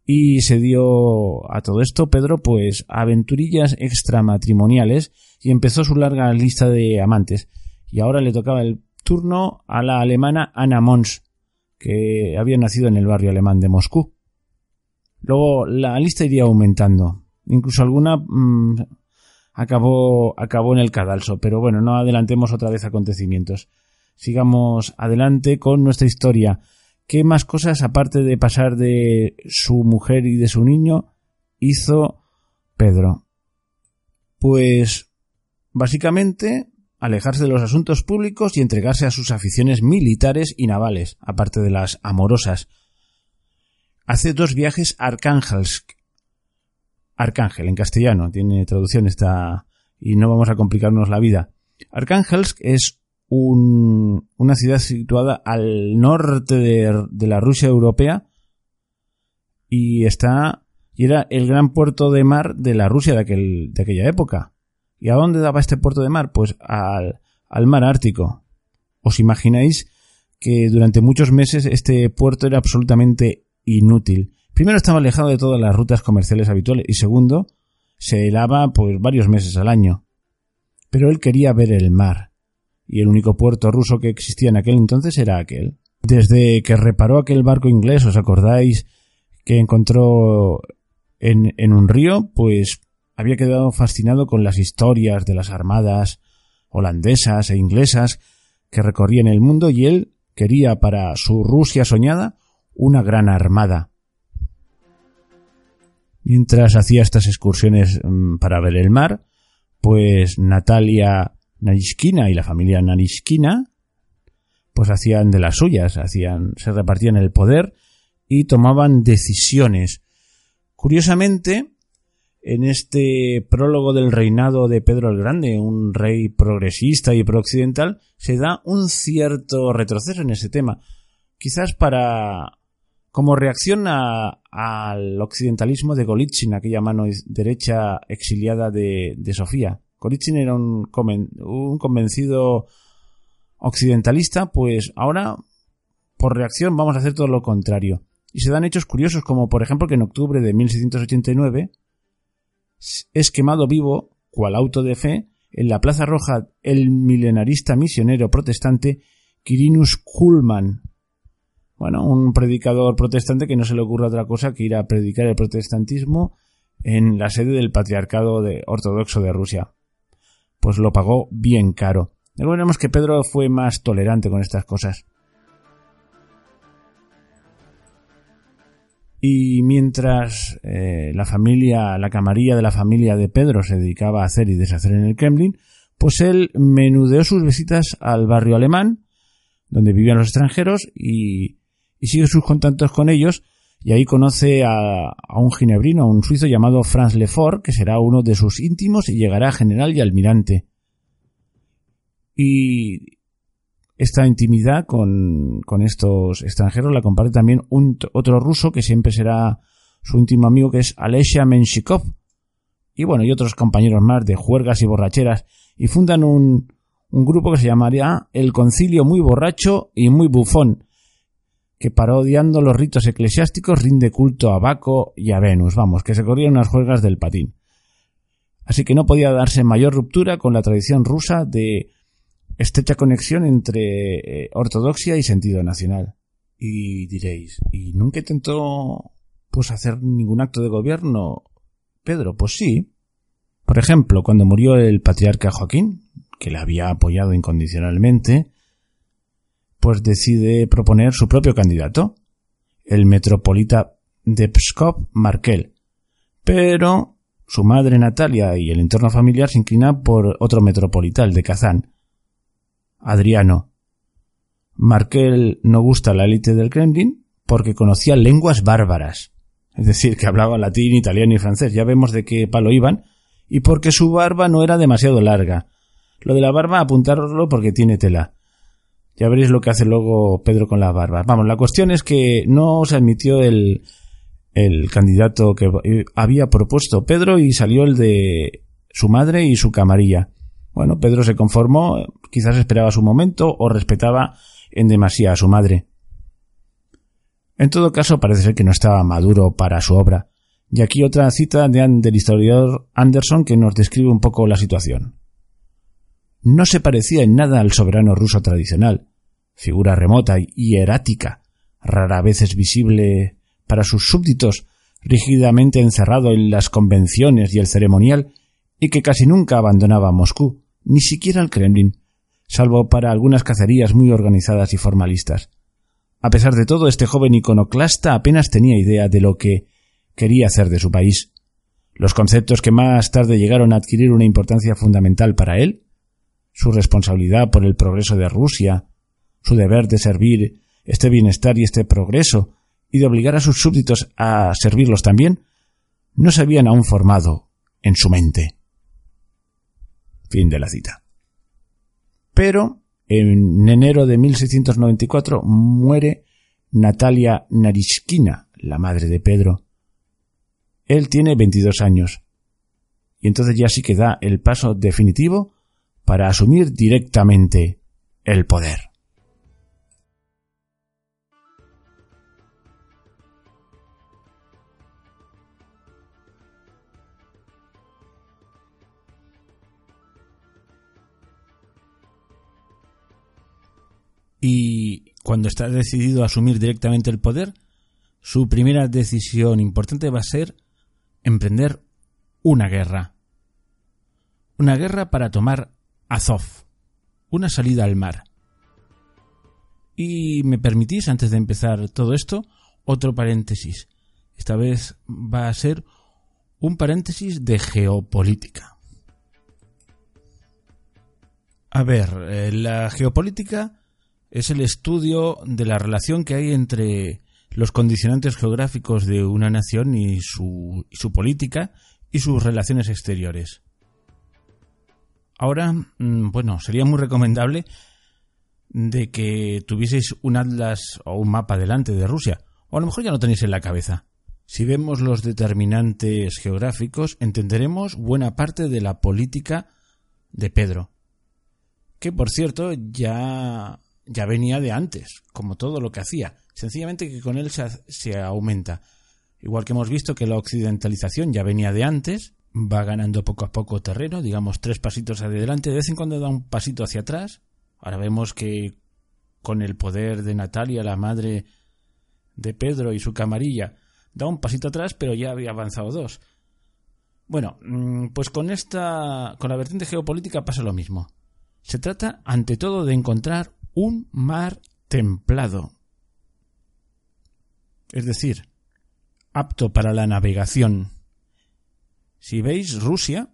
Y se dio a todo esto Pedro pues aventurillas extramatrimoniales y empezó su larga lista de amantes. Y ahora le tocaba el turno a la alemana Anna Mons, que había nacido en el barrio alemán de Moscú. Luego la lista iría aumentando. Incluso alguna mm, acabó, acabó en el cadalso. Pero bueno, no adelantemos otra vez acontecimientos. Sigamos adelante con nuestra historia. ¿Qué más cosas, aparte de pasar de su mujer y de su niño, hizo Pedro? Pues Básicamente, alejarse de los asuntos públicos y entregarse a sus aficiones militares y navales, aparte de las amorosas. Hace dos viajes a Arcángelsk. Arcángel, en castellano, tiene traducción esta, y no vamos a complicarnos la vida. Arcángelsk es un, una ciudad situada al norte de, de la Rusia europea y está, y era el gran puerto de mar de la Rusia de, aquel, de aquella época. ¿Y a dónde daba este puerto de mar? Pues al, al mar Ártico. ¿Os imagináis que durante muchos meses este puerto era absolutamente inútil? Primero estaba alejado de todas las rutas comerciales habituales y segundo, se helaba pues varios meses al año. Pero él quería ver el mar y el único puerto ruso que existía en aquel entonces era aquel. Desde que reparó aquel barco inglés, ¿os acordáis que encontró en, en un río? Pues había quedado fascinado con las historias de las armadas holandesas e inglesas que recorrían el mundo y él quería para su Rusia soñada una gran armada. Mientras hacía estas excursiones mm, para ver el mar, pues Natalia Narishkina y la familia Narishkina pues hacían de las suyas, hacían, se repartían el poder y tomaban decisiones. Curiosamente, en este prólogo del reinado de Pedro el Grande, un rey progresista y prooccidental, se da un cierto retroceso en ese tema. Quizás para como reacción al occidentalismo de Golitsyn, aquella mano derecha exiliada de, Sofía. Golitsyn era un, un convencido occidentalista, pues ahora, por reacción, vamos a hacer todo lo contrario. Y se dan hechos curiosos, como por ejemplo que en octubre de 1689 es quemado vivo, cual auto de fe, en la Plaza Roja el milenarista misionero protestante Quirinus Kuhlmann. bueno, un predicador protestante que no se le ocurra otra cosa que ir a predicar el protestantismo en la sede del patriarcado ortodoxo de Rusia. Pues lo pagó bien caro. Luego veremos que Pedro fue más tolerante con estas cosas. Y mientras eh, la familia, la camarilla de la familia de Pedro se dedicaba a hacer y deshacer en el Kremlin, pues él menudeó sus visitas al barrio alemán, donde vivían los extranjeros, y, sigue sus contactos con ellos, y ahí conoce a, a, un ginebrino, a un suizo llamado Franz Lefort, que será uno de sus íntimos y llegará a general y almirante. Y esta intimidad con, con estos extranjeros la comparte también un, otro ruso que siempre será su íntimo amigo que es Alessia Menshikov. Y bueno, y otros compañeros más de juergas y borracheras. Y fundan un, un grupo que se llamaría El Concilio Muy Borracho y Muy Bufón, que parodiando los ritos eclesiásticos rinde culto a Baco y a Venus, vamos, que se corrían unas juergas del patín. Así que no podía darse mayor ruptura con la tradición rusa de estrecha conexión entre eh, ortodoxia y sentido nacional. Y diréis, ¿y nunca intentó pues hacer ningún acto de gobierno? Pedro, pues sí. Por ejemplo, cuando murió el patriarca Joaquín, que le había apoyado incondicionalmente, pues decide proponer su propio candidato, el metropolita de Pskov Markel. Pero su madre Natalia y el entorno familiar se inclinan por otro metropolita, de Kazán, Adriano. Markel no gusta la élite del Kremlin porque conocía lenguas bárbaras, es decir, que hablaba latín, italiano y francés, ya vemos de qué palo iban, y porque su barba no era demasiado larga. Lo de la barba, apuntároslo porque tiene tela. Ya veréis lo que hace luego Pedro con la barba. Vamos, la cuestión es que no se admitió el, el candidato que había propuesto Pedro y salió el de su madre y su camarilla. Bueno, Pedro se conformó, quizás esperaba su momento o respetaba en demasía a su madre. En todo caso, parece ser que no estaba maduro para su obra. Y aquí otra cita de, del historiador Anderson que nos describe un poco la situación. No se parecía en nada al soberano ruso tradicional, figura remota y erática, rara vez visible para sus súbditos, rígidamente encerrado en las convenciones y el ceremonial, y que casi nunca abandonaba Moscú, ni siquiera el Kremlin, salvo para algunas cacerías muy organizadas y formalistas. A pesar de todo, este joven iconoclasta apenas tenía idea de lo que quería hacer de su país. Los conceptos que más tarde llegaron a adquirir una importancia fundamental para él, su responsabilidad por el progreso de Rusia, su deber de servir este bienestar y este progreso, y de obligar a sus súbditos a servirlos también, no se habían aún formado en su mente. Fin de la cita. Pero en enero de 1694 muere Natalia Narishkina, la madre de Pedro. Él tiene 22 años. Y entonces ya sí que da el paso definitivo para asumir directamente el poder. Y cuando está decidido a asumir directamente el poder, su primera decisión importante va a ser emprender una guerra. Una guerra para tomar Azov, una salida al mar. Y me permitís, antes de empezar todo esto, otro paréntesis. Esta vez va a ser un paréntesis de geopolítica. A ver, eh, la geopolítica es el estudio de la relación que hay entre los condicionantes geográficos de una nación y su, política y sus relaciones exteriores. Ahora, mm, bueno, sería muy recomendable de que tuvieseis un atlas o un mapa delante de Rusia, o a lo mejor ya no tenéis en la cabeza. Si vemos los determinantes geográficos, entenderemos buena parte de la política de Pedro, que por cierto ya ya venía de antes, como todo lo que hacía. Sencillamente que con él se, aumenta. Igual que hemos visto que la occidentalización ya venía de antes, va ganando poco a poco terreno, digamos tres pasitos adelante, de vez en cuando da un pasito hacia atrás. Ahora vemos que con el poder de Natalia, la madre de Pedro y su camarilla da un pasito atrás, pero ya había avanzado dos. Bueno, mm, pues con esta, con la vertiente geopolítica pasa lo mismo. Se trata, ante todo, de encontrar un mar templado. Es decir, apto para la navegación. Si veis, Rusia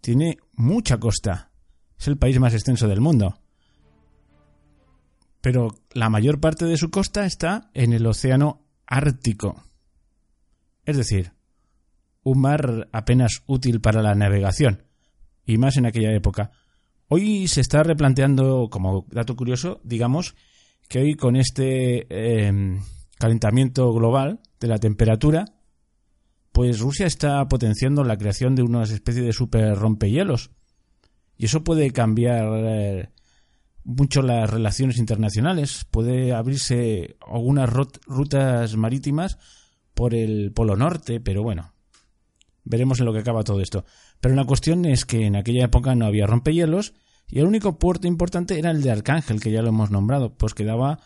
tiene mucha costa. Es el país más extenso del mundo. Pero la mayor parte de su costa está en el Océano Ártico. Es decir, un mar apenas útil para la navegación, y más en aquella época. Hoy se está replanteando, como dato curioso, digamos, que hoy con este em, calentamiento global de la temperatura, pues Rusia está potenciando la creación de una especie de super rompehielos. Y eso puede cambiar eh, mucho las relaciones internacionales. Puede abrirse algunas rutas marítimas por el Polo Norte, pero bueno, veremos en lo que acaba todo esto. Pero la cuestión es que en aquella época no había rompehielos y el único puerto importante era el de Arcángel, que ya lo hemos nombrado, pues quedaba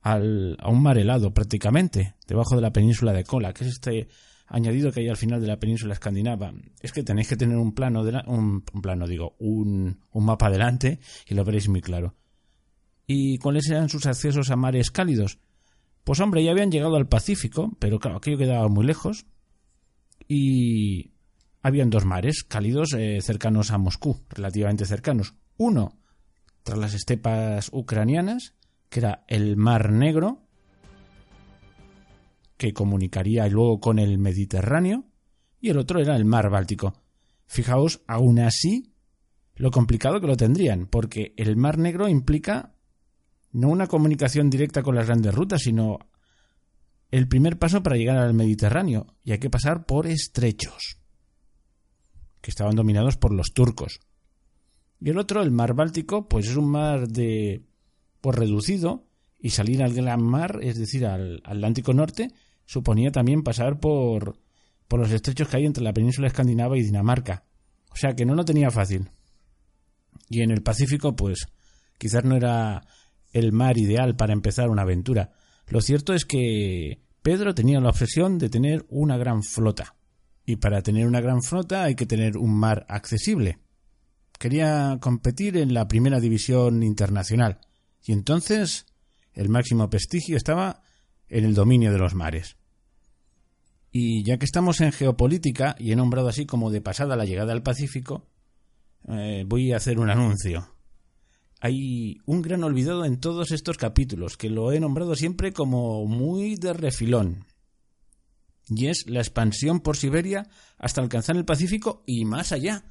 al, a un mar helado prácticamente, debajo de la península de Kola, que es este añadido que hay al final de la península escandinava. Es que tenéis que tener un plano, de un, un, plano, digo, un, un mapa adelante y lo veréis muy claro. ¿Y cuáles eran sus accesos a mares cálidos? Pues hombre, ya habían llegado al Pacífico, pero claro, aquello quedaba muy lejos. Y habían dos mares cálidos eh, cercanos a Moscú, relativamente cercanos. Uno, tras las estepas ucranianas, que era el Mar Negro, que comunicaría luego con el Mediterráneo, y el otro era el Mar Báltico. Fijaos, aún así, lo complicado que lo tendrían, porque el Mar Negro implica no una comunicación directa con las grandes rutas, sino el primer paso para llegar al Mediterráneo, y hay que pasar por estrechos, que estaban dominados por los turcos. Y el otro, el mar Báltico, pues es un mar de pues reducido, y salir al gran mar, es decir, al Atlántico Norte, suponía también pasar por, por los estrechos que hay entre la península escandinava y Dinamarca. O sea que no lo tenía fácil. Y en el Pacífico, pues, quizás no era el mar ideal para empezar una aventura. Lo cierto es que Pedro tenía la obsesión de tener una gran flota. Y para tener una gran flota hay que tener un mar accesible. Quería competir en la primera división internacional. Y entonces el máximo prestigio estaba en el dominio de los mares. Y ya que estamos en geopolítica, y he nombrado así como de pasada la llegada al Pacífico, eh, voy a hacer un anuncio hay un gran olvidado en todos estos capítulos, que lo he nombrado siempre como muy de refilón. Y es la expansión por Siberia hasta alcanzar el Pacífico y más allá,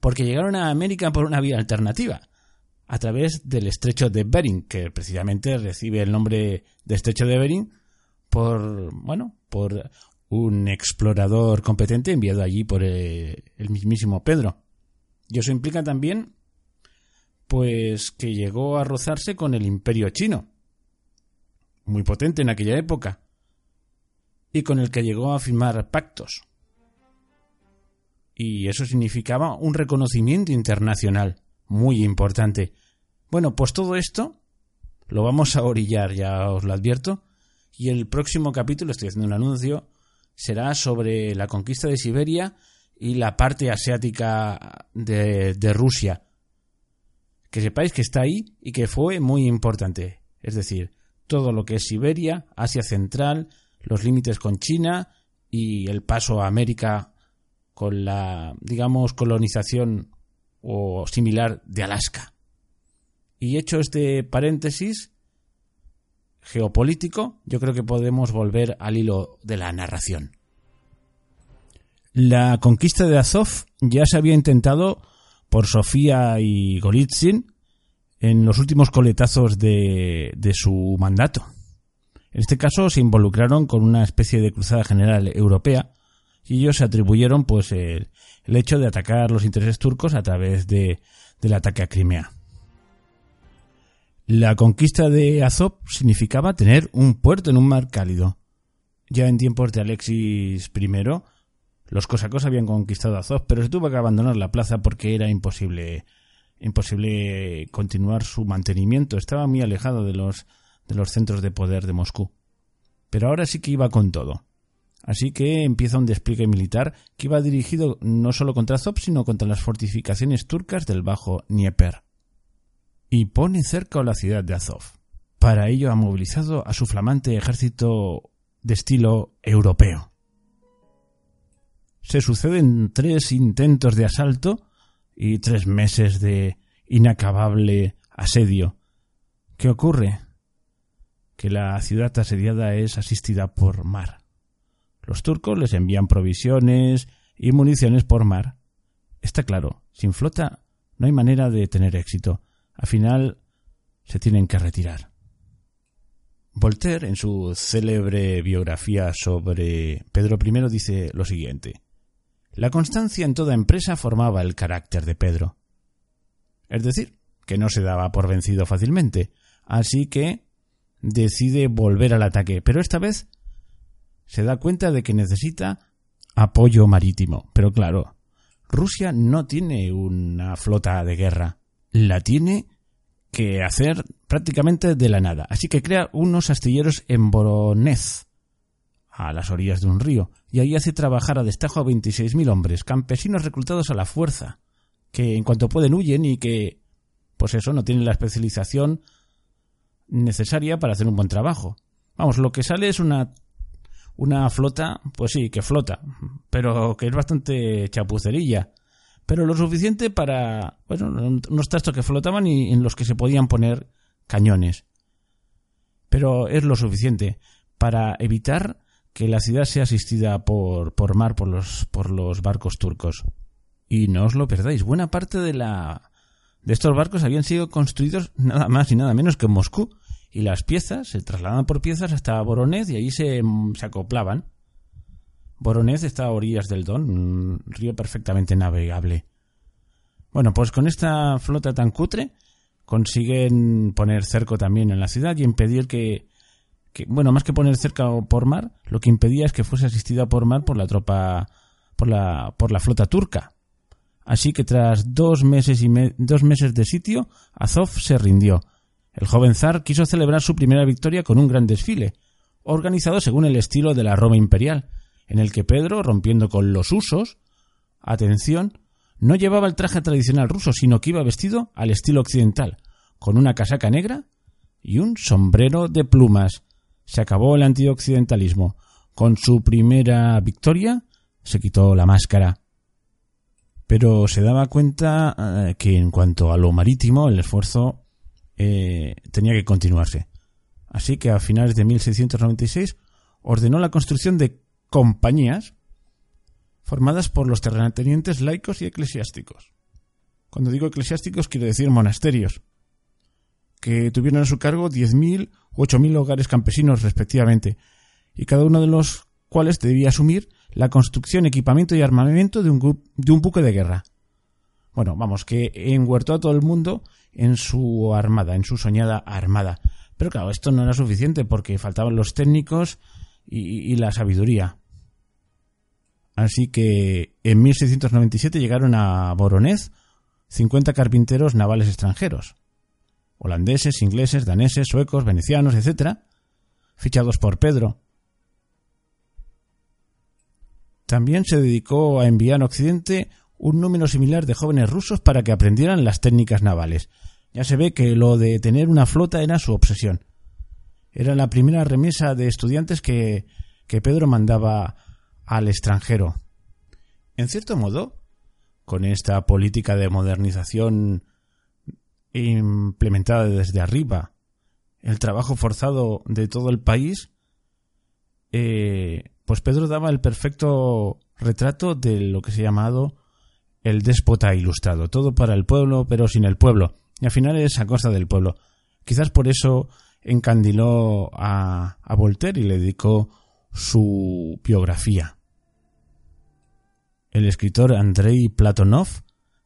porque llegaron a América por una vía alternativa, a través del estrecho de Bering, que precisamente recibe el nombre de estrecho de Bering por, bueno, por un explorador competente enviado allí por eh, el mismísimo Pedro. Y eso implica también pues que llegó a rozarse con el imperio chino, muy potente en aquella época, y con el que llegó a firmar pactos. Y eso significaba un reconocimiento internacional muy importante. Bueno, pues todo esto lo vamos a orillar, ya os lo advierto, y el próximo capítulo, estoy haciendo un anuncio, será sobre la conquista de Siberia y la parte asiática de, Rusia que sepáis que está ahí y que fue muy importante. Es decir, todo lo que es Siberia, Asia Central, los límites con China y el paso a América con la, digamos, colonización o similar de Alaska. Y hecho este paréntesis geopolítico, yo creo que podemos volver al hilo de la narración. La conquista de Azov ya se había intentado por Sofía y Golitsyn en los últimos coletazos de, de su mandato. En este caso se involucraron con una especie de cruzada general europea y ellos se atribuyeron pues el, hecho de atacar los intereses turcos a través de, del ataque a Crimea. La conquista de Azov significaba tener un puerto en un mar cálido. Ya en tiempos de Alexis I, los cosacos habían conquistado Azov, pero se tuvo que abandonar la plaza porque era imposible, imposible continuar su mantenimiento. Estaba muy alejado de los, de los centros de poder de Moscú. Pero ahora sí que iba con todo. Así que empieza un despliegue militar que iba dirigido no solo contra Azov, sino contra las fortificaciones turcas del Bajo Dnieper. Y pone cerca la ciudad de Azov. Para ello ha movilizado a su flamante ejército de estilo europeo. Se suceden tres intentos de asalto y tres meses de inacabable asedio. ¿Qué ocurre? Que la ciudad asediada es asistida por mar. Los turcos les envían provisiones y municiones por mar. Está claro, sin flota no hay manera de tener éxito. Al final se tienen que retirar. Voltaire, en su célebre biografía sobre Pedro I, dice lo siguiente. La constancia en toda empresa formaba el carácter de Pedro. Es decir, que no se daba por vencido fácilmente, así que decide volver al ataque, pero esta vez se da cuenta de que necesita apoyo marítimo. Pero claro, Rusia no tiene una flota de guerra, la tiene que hacer prácticamente de la nada. Así que crea unos astilleros en Voronezh, a las orillas de un río, y ahí hace trabajar a destajo a 26.000 hombres, campesinos reclutados a la fuerza, que en cuanto pueden huyen y que, pues eso, no tienen la especialización necesaria para hacer un buen trabajo. Vamos, lo que sale es una una flota, pues sí, que flota, pero que es bastante chapucerilla. Pero lo suficiente para, bueno, unos trastos que flotaban y en los que se podían poner cañones. Pero es lo suficiente para evitar que la ciudad sea asistida por, por mar por los, por los barcos turcos. Y no os lo perdáis, buena parte de la de estos barcos habían sido construidos nada más y nada menos que en Moscú, y las piezas se trasladan por piezas hasta Voronezh y ahí se, se acoplaban. Voronezh está a orillas del Don, un río perfectamente navegable. Bueno, pues con esta flota tan cutre consiguen poner cerco también en la ciudad y impedir que, que bueno, más que poner cerca por mar, lo que impedía es que fuese asistida por mar por la tropa, por la, por la flota turca. Así que tras dos meses, y dos meses de sitio, Azov se rindió el joven zar quiso celebrar su primera victoria con un gran desfile, organizado según el estilo de la Roma imperial, en el que Pedro, rompiendo con los usos, atención, no llevaba el traje tradicional ruso, sino que iba vestido al estilo occidental, con una casaca negra y un sombrero de plumas. Se acabó el antioccidentalismo. Con su primera victoria se quitó la máscara. Pero se daba cuenta eh, que en cuanto a lo marítimo el esfuerzo eh, tenía que continuarse. Así que a finales de 1696 ordenó la construcción de compañías formadas por los terratenientes laicos y eclesiásticos. Cuando digo eclesiásticos quiero decir monasterios, que tuvieron a su cargo 10.000 u 8.000 hogares campesinos respectivamente, y cada uno de los cuales debía asumir la construcción, equipamiento y armamento de un, de un buque de guerra. Bueno, vamos, que enhuertó a todo el mundo en su armada, en su soñada armada. Pero claro, esto no era suficiente porque faltaban los técnicos y, la sabiduría. Así que en 1697 llegaron a Voronezh 50 carpinteros navales extranjeros, holandeses, ingleses, daneses, suecos, venecianos, etc., fichados por Pedro. También se dedicó a enviar a Occidente un número similar de jóvenes rusos para que aprendieran las técnicas navales. Ya se ve que lo de tener una flota era su obsesión. Era la primera remesa de estudiantes que, que Pedro mandaba al extranjero. En cierto modo, con esta política de modernización implementada desde arriba, el trabajo forzado de todo el país, eh, pues Pedro daba el perfecto retrato de lo que se ha llamado el déspota ilustrado, todo para el pueblo, pero sin el pueblo, y al final es a costa del pueblo. Quizás por eso encandiló a, a Voltaire y le dedicó su biografía. El escritor Andrei Platonov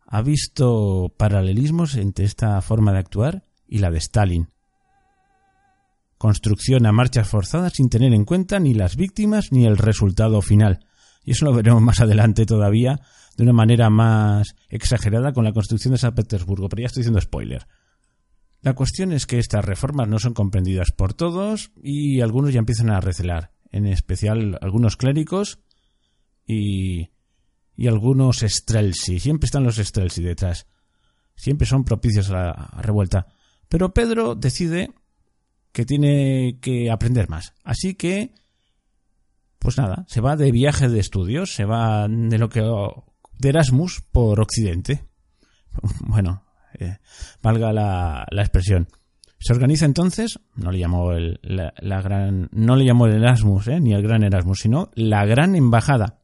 ha visto paralelismos entre esta forma de actuar y la de Stalin. Construcción a marchas forzadas sin tener en cuenta ni las víctimas ni el resultado final. Y eso lo veremos más adelante todavía de una manera más exagerada con la construcción de San Petersburgo, pero ya estoy diciendo spoiler. La cuestión es que estas reformas no son comprendidas por todos y algunos ya empiezan a recelar, en especial algunos clérigos y, y algunos Strelsi. Siempre están los Strelsi detrás. Siempre son propicios a la revuelta. Pero Pedro decide que tiene que aprender más. Así que, pues nada, se va de viaje de estudios, se va de lo que de Erasmus por Occidente. Bueno, eh, valga la, la, expresión. Se organiza entonces, no le llamó el, la, gran, no le llamó el Erasmus, eh, ni el gran Erasmus, sino la gran embajada,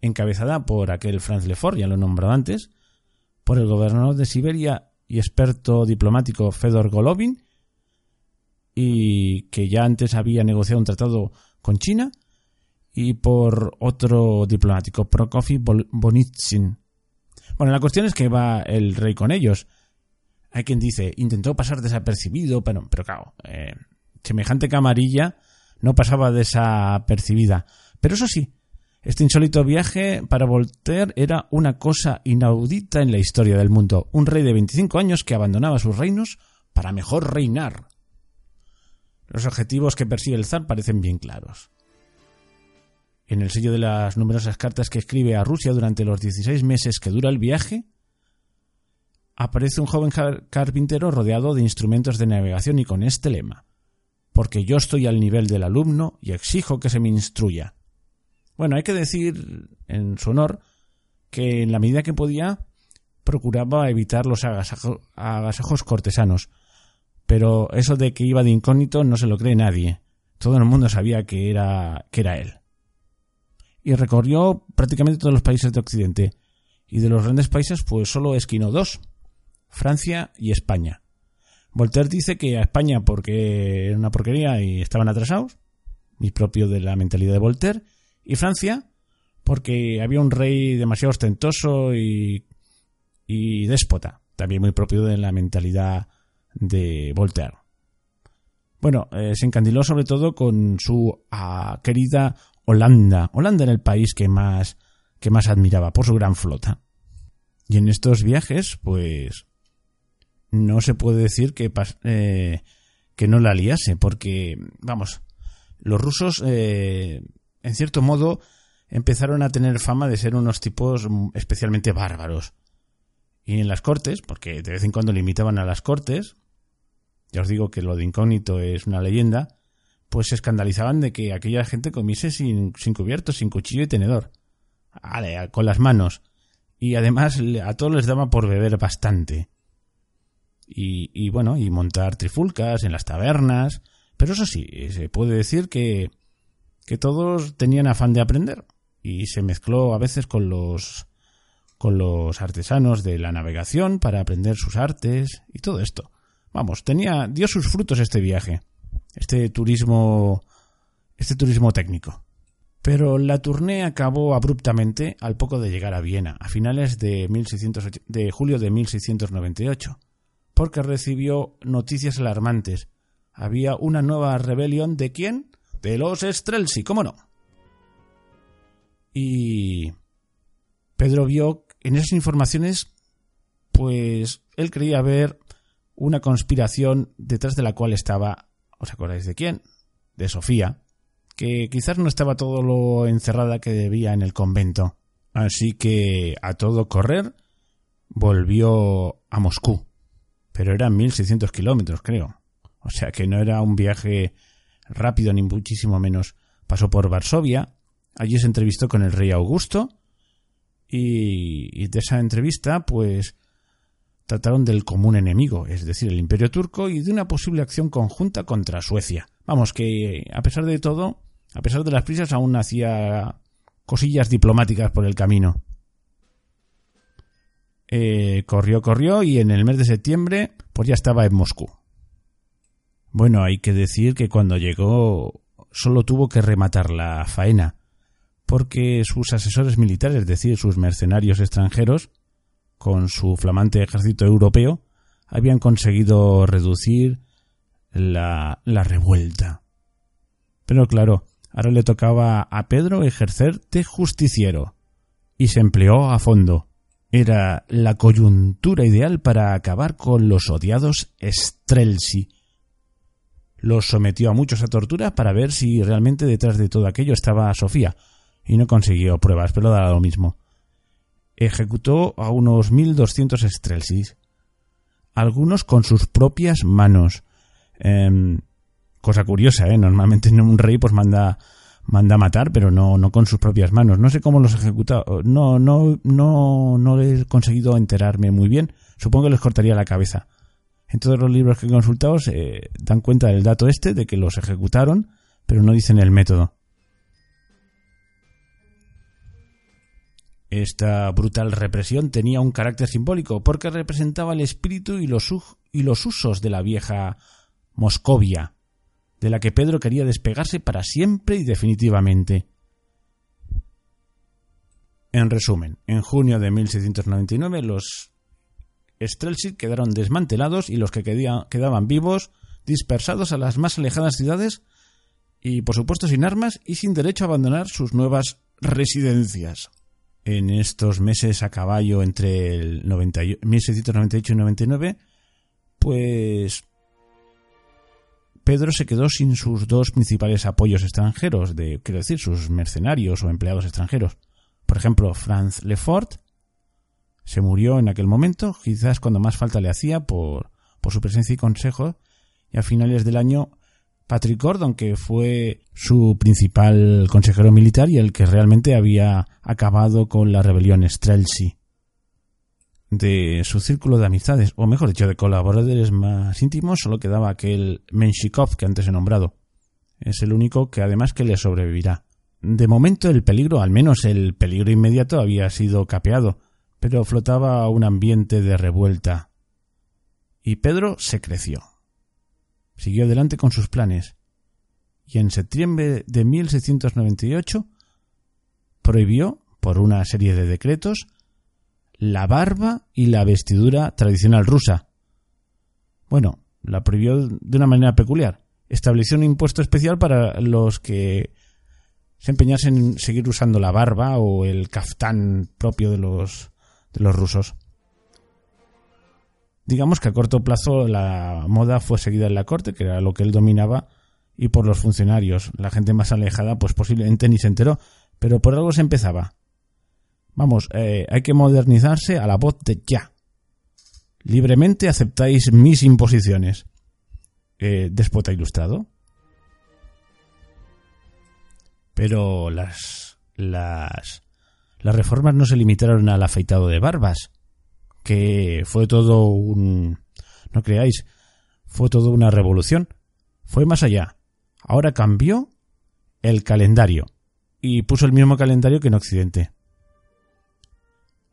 encabezada por aquel Franz Lefort, ya lo he nombrado antes, por el gobernador de Siberia y experto diplomático Fedor Golovin, y que ya antes había negociado un tratado con China, y por otro diplomático, Prokofiev Bonitsyn. Bueno, la cuestión es que va el rey con ellos. Hay quien dice, intentó pasar desapercibido, pero, pero claro, eh, semejante camarilla no pasaba desapercibida. Pero eso sí, este insólito viaje para Voltaire era una cosa inaudita en la historia del mundo. Un rey de 25 años que abandonaba sus reinos para mejor reinar. Los objetivos que persigue el zar parecen bien claros. En el sello de las numerosas cartas que escribe a Rusia durante los 16 meses que dura el viaje, aparece un joven carpintero rodeado de instrumentos de navegación y con este lema, porque yo estoy al nivel del alumno y exijo que se me instruya. Bueno, hay que decir en su honor que en la medida que podía procuraba evitar los agasajos cortesanos, pero eso de que iba de incógnito no se lo cree nadie. Todo el mundo sabía que era, que era él y recorrió prácticamente todos los países de Occidente. Y de los grandes países, pues solo esquinó dos, Francia y España. Voltaire dice que a España porque era una porquería y estaban atrasados, y propio de la mentalidad de Voltaire, y Francia porque había un rey demasiado ostentoso y, y déspota, también muy propio de la mentalidad de Voltaire. Bueno, eh, se encandiló sobre todo con su ah, querida Holanda. Holanda era el país que más, que más admiraba por su gran flota. Y en estos viajes, pues, no se puede decir que, eh, que no la liase, porque, vamos, los rusos, eh, en cierto modo, empezaron a tener fama de ser unos tipos especialmente bárbaros. Y en las cortes, porque de vez en cuando limitaban a las cortes, ya os digo que lo de incógnito es una leyenda, pues se escandalizaban de que aquella gente comiese sin, sin cubierto, sin cuchillo y tenedor. con las manos. Y además a todos les daba por beber bastante. Y, y bueno, y montar trifulcas en las tabernas. Pero eso sí, se puede decir que, que todos tenían afán de aprender. Y se mezcló a veces con los con los artesanos de la navegación para aprender sus artes y todo esto. Vamos, tenía dio sus frutos este viaje este turismo, este turismo técnico. Pero la tournée acabó abruptamente al poco de llegar a Viena, a finales de, de julio de 1698, porque recibió noticias alarmantes. Había una nueva rebelión de quién? De los Strelsi, ¿cómo no? Y Pedro vio en esas informaciones, pues él creía ver una conspiración detrás de la cual estaba ¿Os acordáis de quién? De Sofía, que quizás no estaba todo lo encerrada que debía en el convento. Así que, a todo correr, volvió a Moscú. Pero eran 1600 kilómetros, creo. O sea que no era un viaje rápido ni muchísimo menos. Pasó por Varsovia, allí se entrevistó con el rey Augusto y, y de esa entrevista pues trataron del común enemigo, es decir, el imperio turco, y de una posible acción conjunta contra Suecia. Vamos, que a pesar de todo, a pesar de las prisas, aún hacía cosillas diplomáticas por el camino. Eh, corrió, corrió y en el mes de septiembre pues ya estaba en Moscú. Bueno, hay que decir que cuando llegó solo tuvo que rematar la faena, porque sus asesores militares, es decir, sus mercenarios extranjeros, con su flamante ejército europeo, habían conseguido reducir la, la revuelta. Pero claro, ahora le tocaba a Pedro ejercer de justiciero, y se empleó a fondo. Era la coyuntura ideal para acabar con los odiados Strelsi. Los sometió a muchos a tortura para ver si realmente detrás de todo aquello estaba Sofía, y no consiguió pruebas, pero da lo mismo. Ejecutó a unos 1200 Strelsis, algunos con sus propias manos. Em, cosa curiosa, ¿eh? Normalmente un rey pues manda manda matar, pero no, no con sus propias manos. No sé cómo los ejecuta. No, no, no, no he conseguido enterarme muy bien. Supongo que les cortaría la cabeza. En todos los libros que he consultado se dan cuenta del dato este de que los ejecutaron, pero no dicen el método. Esta brutal represión tenía un carácter simbólico porque representaba el espíritu y los, usos de la vieja Moscovia, de la que Pedro quería despegarse para siempre y definitivamente. En resumen, en junio de 1699 los Streltsik quedaron desmantelados y los que quedaban vivos dispersados a las más alejadas ciudades y por supuesto sin armas y sin derecho a abandonar sus nuevas residencias en estos meses a caballo entre el 1698 y 99, pues Pedro se quedó sin sus dos principales apoyos extranjeros, de, quiero decir, sus mercenarios o empleados extranjeros. Por ejemplo, Franz Lefort se murió en aquel momento, quizás cuando más falta le hacía por, por su presencia y consejo, y a finales del año Patrick Gordon, que fue su principal consejero militar y el que realmente había acabado con la rebelión Streltsy. De su círculo de amistades, o mejor dicho, de colaboradores más íntimos, solo quedaba aquel Menshikov que antes he nombrado. Es el único que además que le sobrevivirá. De momento el peligro, al menos el peligro inmediato, había sido capeado, pero flotaba un ambiente de revuelta. Y Pedro se creció siguió adelante con sus planes y en septiembre de 1698 prohibió, por una serie de decretos, la barba y la vestidura tradicional rusa. Bueno, la prohibió de una manera peculiar. Estableció un impuesto especial para los que se empeñasen en seguir usando la barba o el kaftán propio de los, de los rusos. Digamos que a corto plazo la moda fue seguida en la corte, que era lo que él dominaba, y por los funcionarios. La gente más alejada, pues posiblemente ni se enteró, pero por algo se empezaba. Vamos, eh, hay que modernizarse a la voz de ya. Libremente aceptáis mis imposiciones. Eh, Despota ilustrado. Pero las, las, las reformas no se limitaron al afeitado de barbas que fue todo un... no creáis, fue todo una revolución. Fue más allá. Ahora cambió el calendario y puso el mismo calendario que en Occidente.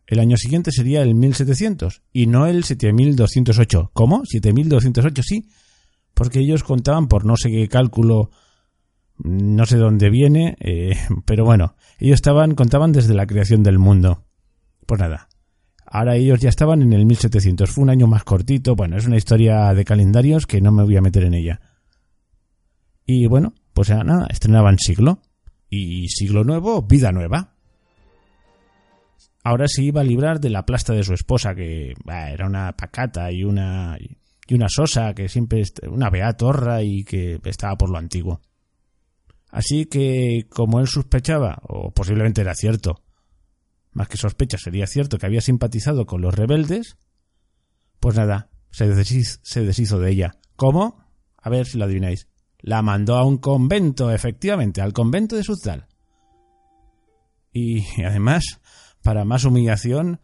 El año siguiente sería el 1700 y no el 7208. ¿Cómo? 7208, sí. Porque ellos contaban por no sé qué cálculo, no sé dónde viene, eh, pero bueno, ellos estaban, contaban desde la creación del mundo. Pues nada, Ahora ellos ya estaban en el 1700. Fue un año más cortito. Bueno, es una historia de calendarios que no me voy a meter en ella. Y bueno, pues nada, estrenaban siglo. Y siglo nuevo, vida nueva. Ahora se iba a librar de la plasta de su esposa, que era una pacata y una, y una sosa, que siempre, una beatorra y que estaba por lo antiguo. Así que, como él sospechaba, o posiblemente era cierto, más que sospecha sería cierto que había simpatizado con los rebeldes, pues nada, se deshizo, de ella. ¿Cómo? A ver si lo adivináis. La mandó a un convento, efectivamente, al convento de Suzdal. Y además, para más humillación,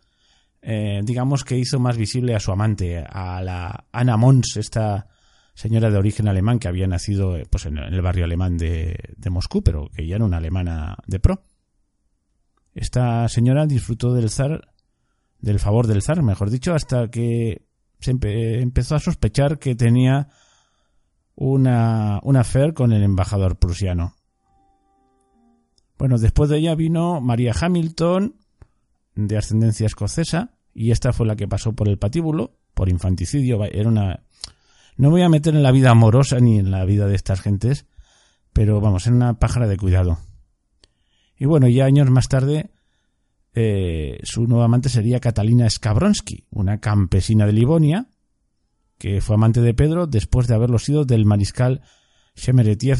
eh, digamos que hizo más visible a su amante, a la Ana Mons, esta señora de origen alemán que había nacido eh, pues, en el barrio alemán de, de Moscú, pero que ya era una alemana de pro. Esta señora disfrutó del zar, del favor del zar, mejor dicho, hasta que se empezó a sospechar que tenía una, una con el embajador prusiano. Bueno, después de ella vino María Hamilton, de ascendencia escocesa, y esta fue la que pasó por el patíbulo, por infanticidio. Era una. No voy a meter en la vida amorosa ni en la vida de estas gentes, pero vamos, era una pájara de cuidado. Y bueno, ya años más tarde eh, su nueva amante sería Catalina Skabronsky, una campesina de Livonia, que fue amante de Pedro después de haberlo sido del mariscal Shemeretiev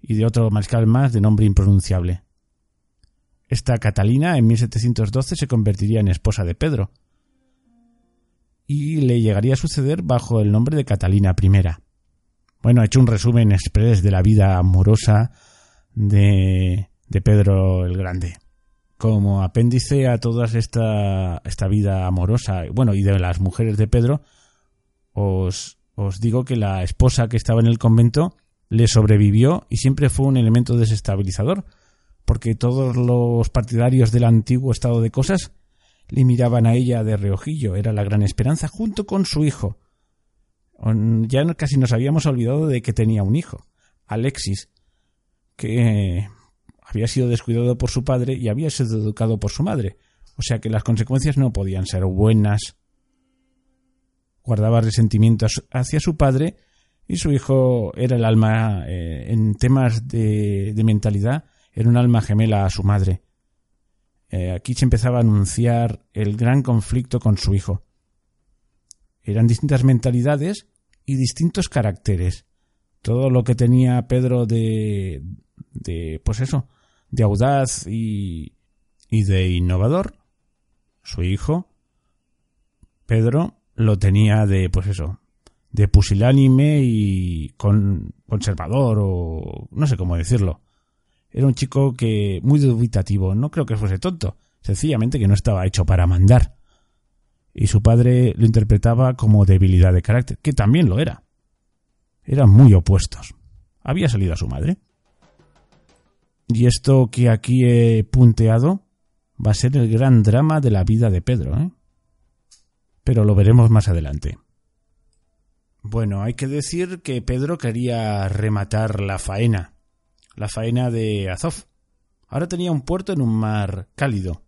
y de otro mariscal más de nombre impronunciable. Esta Catalina en 1712 se convertiría en esposa de Pedro y le llegaría a suceder bajo el nombre de Catalina I. Bueno, he hecho un resumen express de la vida amorosa de, de Pedro el Grande. Como apéndice a toda esta, esta vida amorosa, bueno, y de las mujeres de Pedro, os, os digo que la esposa que estaba en el convento le sobrevivió y siempre fue un elemento desestabilizador, porque todos los partidarios del antiguo estado de cosas le miraban a ella de reojillo, era la gran esperanza, junto con su hijo. Ya casi nos habíamos olvidado de que tenía un hijo, Alexis, que había sido descuidado por su padre y había sido educado por su madre, o sea que las consecuencias no podían ser buenas. Guardaba resentimientos hacia su padre y su hijo era el alma eh, en temas de, mentalidad, era un alma gemela a su madre. Eh, aquí se empezaba a anunciar el gran conflicto con su hijo. Eran distintas mentalidades y distintos caracteres. Todo lo que tenía Pedro de, de pues eso, de audaz y, y de innovador, su hijo, Pedro, lo tenía de, pues eso, de pusilánime y con conservador o no sé cómo decirlo. Era un chico que muy dubitativo, no creo que fuese tonto, sencillamente que no estaba hecho para mandar. Y su padre lo interpretaba como debilidad de carácter, que también lo era. Eran muy opuestos. Había salido a su madre. Y esto que aquí he punteado va a ser el gran drama de la vida de Pedro, ¿eh? Pero lo veremos más adelante. Bueno, hay que decir que Pedro quería rematar la faena, la faena de Azov. Ahora tenía un puerto en un mar cálido,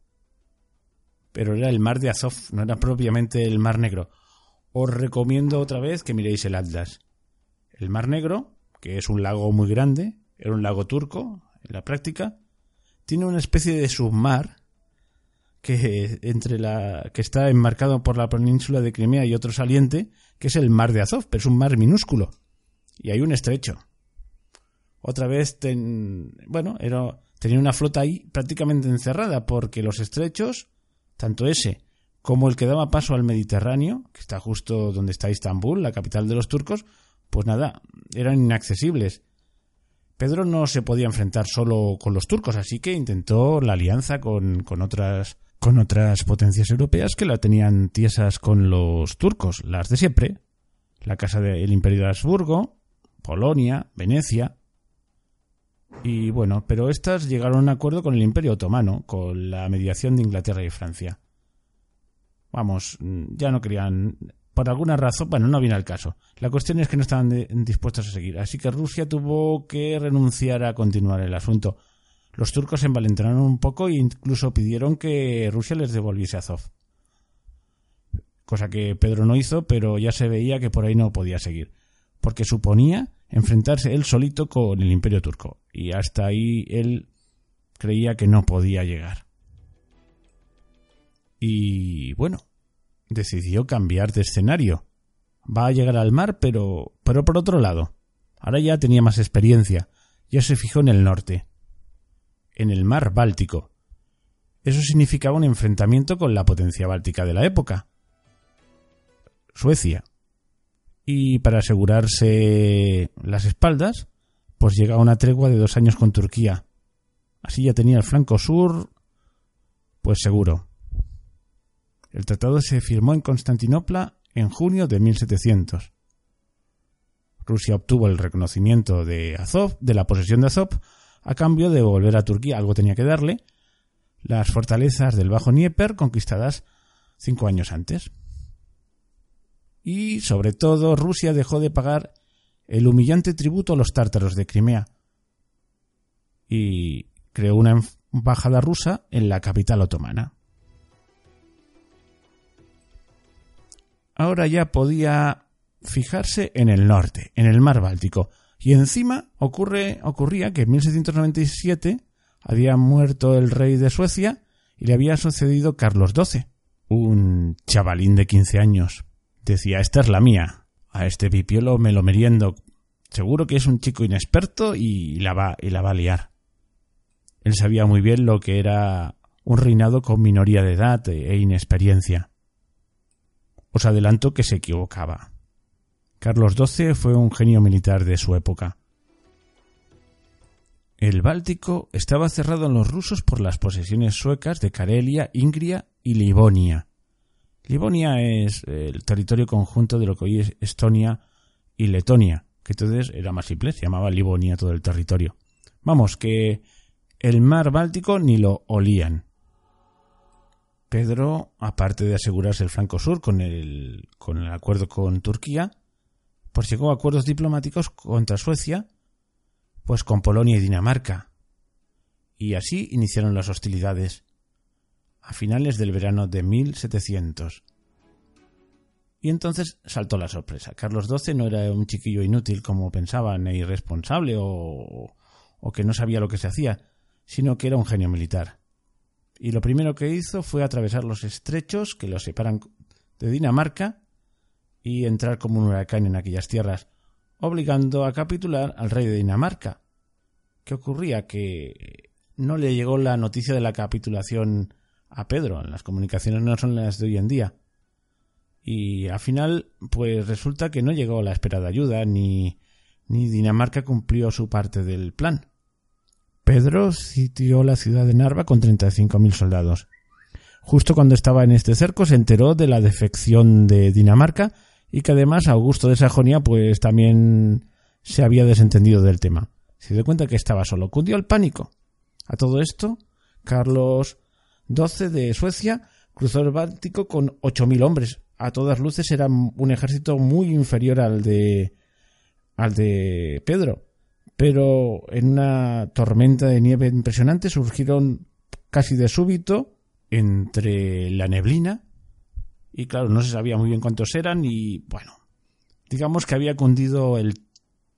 pero era el mar de Azov, no era propiamente el mar negro. Os recomiendo otra vez que miréis el Atlas. El mar negro, que es un lago muy grande, era un lago turco, en la práctica, tiene una especie de submar que entre la que está enmarcado por la península de Crimea y otro saliente, que es el mar de Azov, pero es un mar minúsculo y hay un estrecho. Otra vez, bueno, era, tenía una flota ahí prácticamente encerrada porque los estrechos, tanto ese como el que daba paso al Mediterráneo, que está justo donde está Istambul, la capital de los turcos, pues nada, eran inaccesibles. Pedro no se podía enfrentar solo con los turcos, así que intentó la alianza con, otras otras potencias europeas que la tenían tiesas con los turcos, las de siempre, la Casa del Imperio de Habsburgo, Polonia, Venecia. Y bueno, pero estas llegaron a un acuerdo con el Imperio Otomano, con la mediación de Inglaterra y Francia. Vamos, ya no querían, por alguna razón, bueno, no viene al caso. La cuestión es que no estaban dispuestos a seguir, así que Rusia tuvo que renunciar a continuar el asunto los turcos se envalentonaron un poco e incluso pidieron que Rusia les devolviese Azov. Cosa que Pedro no hizo, pero ya se veía que por ahí no podía seguir, porque suponía enfrentarse él solito con el imperio turco, y hasta ahí él creía que no podía llegar. Y bueno, decidió cambiar de escenario. Va a llegar al mar, pero, pero por otro lado. Ahora ya tenía más experiencia, ya se fijó en el norte, en el mar Báltico. Eso significaba un enfrentamiento con la potencia báltica de la época, Suecia. Y para asegurarse las espaldas, pues llega una tregua de dos años con Turquía. Así ya tenía el flanco sur, pues seguro. El tratado se firmó en Constantinopla en junio de 1700. Rusia obtuvo el reconocimiento de Azov, de la posesión de Azov, a cambio de volver a Turquía, algo tenía que darle, las fortalezas del Bajo Dnieper conquistadas cinco años antes. Y, sobre todo, Rusia dejó de pagar el humillante tributo a los tártaros de Crimea y creó una embajada rusa en la capital otomana. Ahora ya podía fijarse en el norte, en el mar Báltico, y encima ocurre, ocurría que en 1797 había muerto el rey de Suecia y le había sucedido Carlos XII, un chavalín de quince años. Decía, esta es la mía. A este pipiolo me lo meriendo. Seguro que es un chico inexperto y la va, y la va a liar. Él sabía muy bien lo que era un reinado con minoría de edad e inexperiencia. Os adelanto que se equivocaba. Carlos XII fue un genio militar de su época. El Báltico estaba cerrado en los rusos por las posesiones suecas de Karelia, Ingria y Livonia. Livonia es el territorio conjunto de lo que hoy es Estonia y Letonia, que entonces era más simple, se llamaba Livonia todo el territorio. Vamos, que el mar Báltico ni lo olían. Pedro, aparte de asegurarse el flanco sur con el, con el acuerdo con Turquía, pues llegó a acuerdos diplomáticos contra Suecia pues con Polonia y Dinamarca. Y así iniciaron las hostilidades, a finales del verano de 1700. Y entonces saltó la sorpresa. Carlos XII no era un chiquillo inútil como pensaban, e irresponsable o, o que no sabía lo que se hacía, sino que era un genio militar. Y lo primero que hizo fue atravesar los estrechos que los separan de Dinamarca y entrar como un huracán en aquellas tierras, obligando a capitular al rey de Dinamarca. ¿Qué ocurría? Que no le llegó la noticia de la capitulación a Pedro. Las comunicaciones no son las de hoy en día. Y al final, pues resulta que no llegó la esperada ayuda, ni, ni Dinamarca cumplió su parte del plan. Pedro sitió la ciudad de Narva con 35.000 soldados. Justo cuando estaba en este cerco se enteró de la defección de Dinamarca y que además Augusto de Sajonia pues también se había desentendido del tema. Se dio cuenta que estaba solo. Cundió el pánico. A todo esto, Carlos XII de Suecia cruzó el Báltico con ocho mil hombres. A todas luces era un ejército muy inferior al de al de Pedro. Pero en una tormenta de nieve impresionante surgieron casi de súbito entre la neblina y claro, no se sabía muy bien cuántos eran y bueno, digamos que había cundido el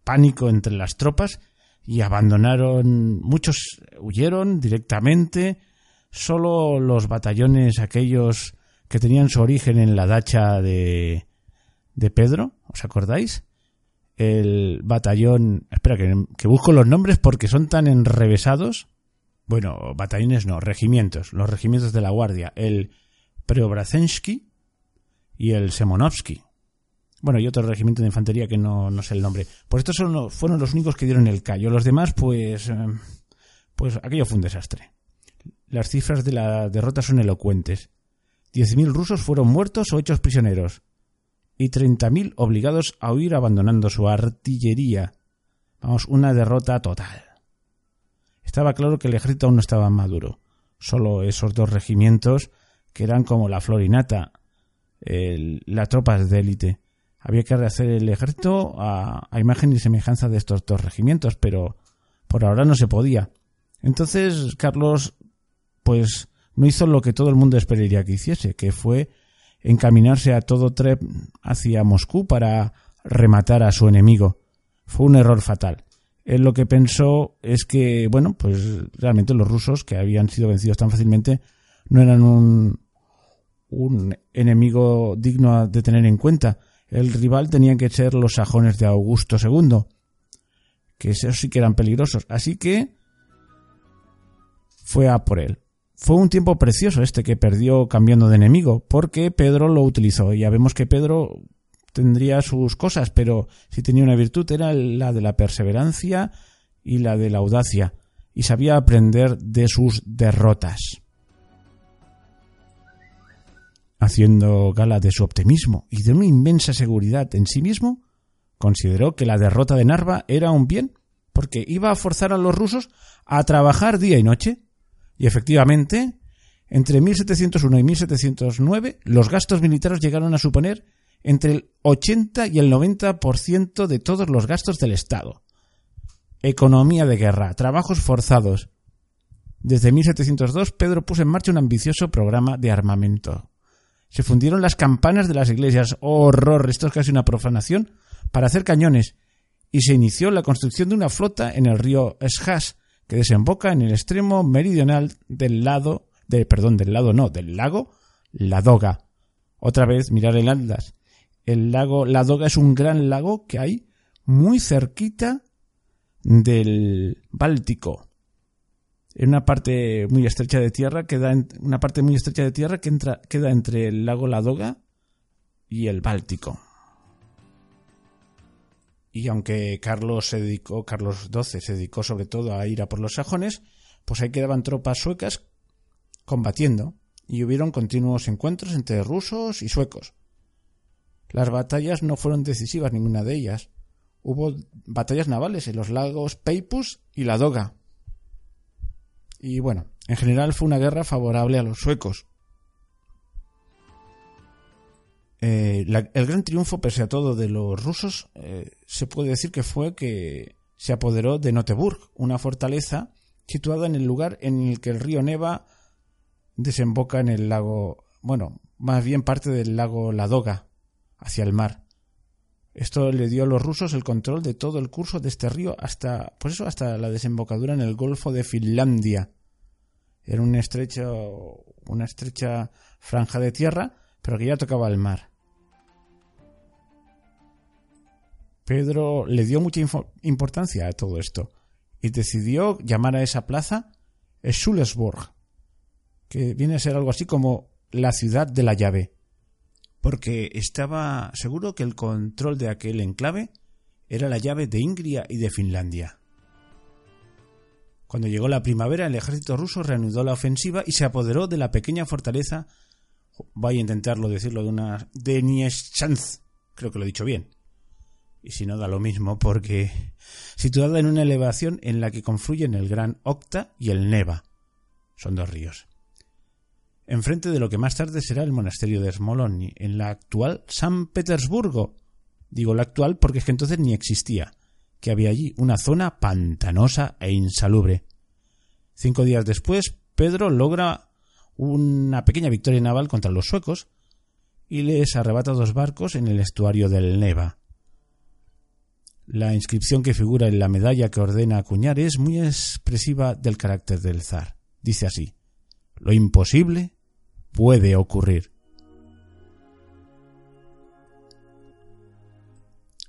pánico entre las tropas y abandonaron, muchos huyeron directamente, solo los batallones aquellos que tenían su origen en la dacha de, de Pedro, ¿os acordáis? El batallón, espera que, busco los nombres porque son tan enrevesados. Bueno, batallones no, regimientos, los regimientos de la Guardia, el Preobrazensky, y el Semonovsky. Bueno, y otro regimiento de infantería que no, no sé el nombre. Pues estos son, fueron los únicos que dieron el callo. Los demás, pues, eh, pues aquello fue un desastre. Las cifras de la derrota son elocuentes. 10.000 rusos fueron muertos o hechos prisioneros y 30.000 obligados a huir abandonando su artillería. Vamos, una derrota total. Estaba claro que el ejército aún no estaba maduro. Solo esos dos regimientos, que eran como la florinata, las tropas de élite. Había que rehacer el ejército a, imagen y semejanza de estos dos regimientos, pero por ahora no se podía. Entonces Carlos, pues, no hizo lo que todo el mundo esperaría que hiciese, que fue encaminarse a todo trep hacia Moscú para rematar a su enemigo. Fue un error fatal. Él lo que pensó es que, bueno, pues realmente los rusos, que habían sido vencidos tan fácilmente, no eran un, un enemigo digno de tener en cuenta. El rival tenía que ser los sajones de Augusto II, que esos sí que eran peligrosos. Así que fue a por él. Fue un tiempo precioso este que perdió cambiando de enemigo, porque Pedro lo utilizó. Ya vemos que Pedro tendría sus cosas, pero si tenía una virtud era la de la perseverancia y la de la audacia, y sabía aprender de sus derrotas haciendo gala de su optimismo y de una inmensa seguridad en sí mismo, consideró que la derrota de Narva era un bien, porque iba a forzar a los rusos a trabajar día y noche. Y efectivamente, entre 1701 y 1709, los gastos militares llegaron a suponer entre el 80 y el 90% de todos los gastos del Estado. Economía de guerra, trabajos forzados. Desde 1702, Pedro puso en marcha un ambicioso programa de armamento se fundieron las campanas de las iglesias. ¡Horror! Esto es casi una profanación. Para hacer cañones. Y se inició la construcción de una flota en el río Schás, que desemboca en el extremo meridional del lado de, perdón, del lado no, del lago Ladoga. Otra vez, mirar el Atlas. El lago Ladoga es un gran lago que hay muy cerquita del Báltico. En una parte muy estrecha de tierra queda una parte muy estrecha de tierra que entra, queda entre el lago Ladoga y el Báltico. Y aunque Carlos se dedicó, Carlos XII se dedicó sobre todo a ir a por los sajones, pues ahí quedaban tropas suecas combatiendo y hubieron continuos encuentros entre rusos y suecos. Las batallas no fueron decisivas ninguna de ellas, hubo batallas navales en los lagos Peipus y Ladoga. Y bueno, en general fue una guerra favorable a los suecos. Eh, el gran triunfo, pese a todo, de los rusos eh, se puede decir que fue que se apoderó de Noteburg, una fortaleza situada en el lugar en el que el río Neva desemboca en el lago, bueno, más bien parte del lago Ladoga, hacia el mar. Esto le dio a los rusos el control de todo el curso de este río hasta, pues eso, hasta la desembocadura en el Golfo de Finlandia. Era un estrecho, una estrecha franja de tierra, pero que ya tocaba el mar. Pedro le dio mucha importancia a todo esto y decidió llamar a esa plaza Schulesburg, que viene a ser algo así como la ciudad de la llave porque estaba seguro que el control de aquel enclave era la llave de Ingria y de Finlandia. Cuando llegó la primavera, el ejército ruso reanudó la ofensiva y se apoderó de la pequeña fortaleza. Voy a intentarlo decirlo de una. de Nieschanz. Creo que lo he dicho bien. Y si no, da lo mismo, porque. situada en una elevación en la que confluyen el Gran Octa y el Neva. Son dos ríos enfrente de lo que más tarde será el monasterio de Smolony, en la actual San Petersburgo. Digo la actual porque es que entonces ni existía, que había allí una zona pantanosa e insalubre. Cinco días después, Pedro logra una pequeña victoria naval contra los suecos y les arrebata dos barcos en el estuario del Neva. La inscripción que figura en la medalla que ordena acuñar es muy expresiva del carácter del zar. Dice así: Lo imposible puede ocurrir.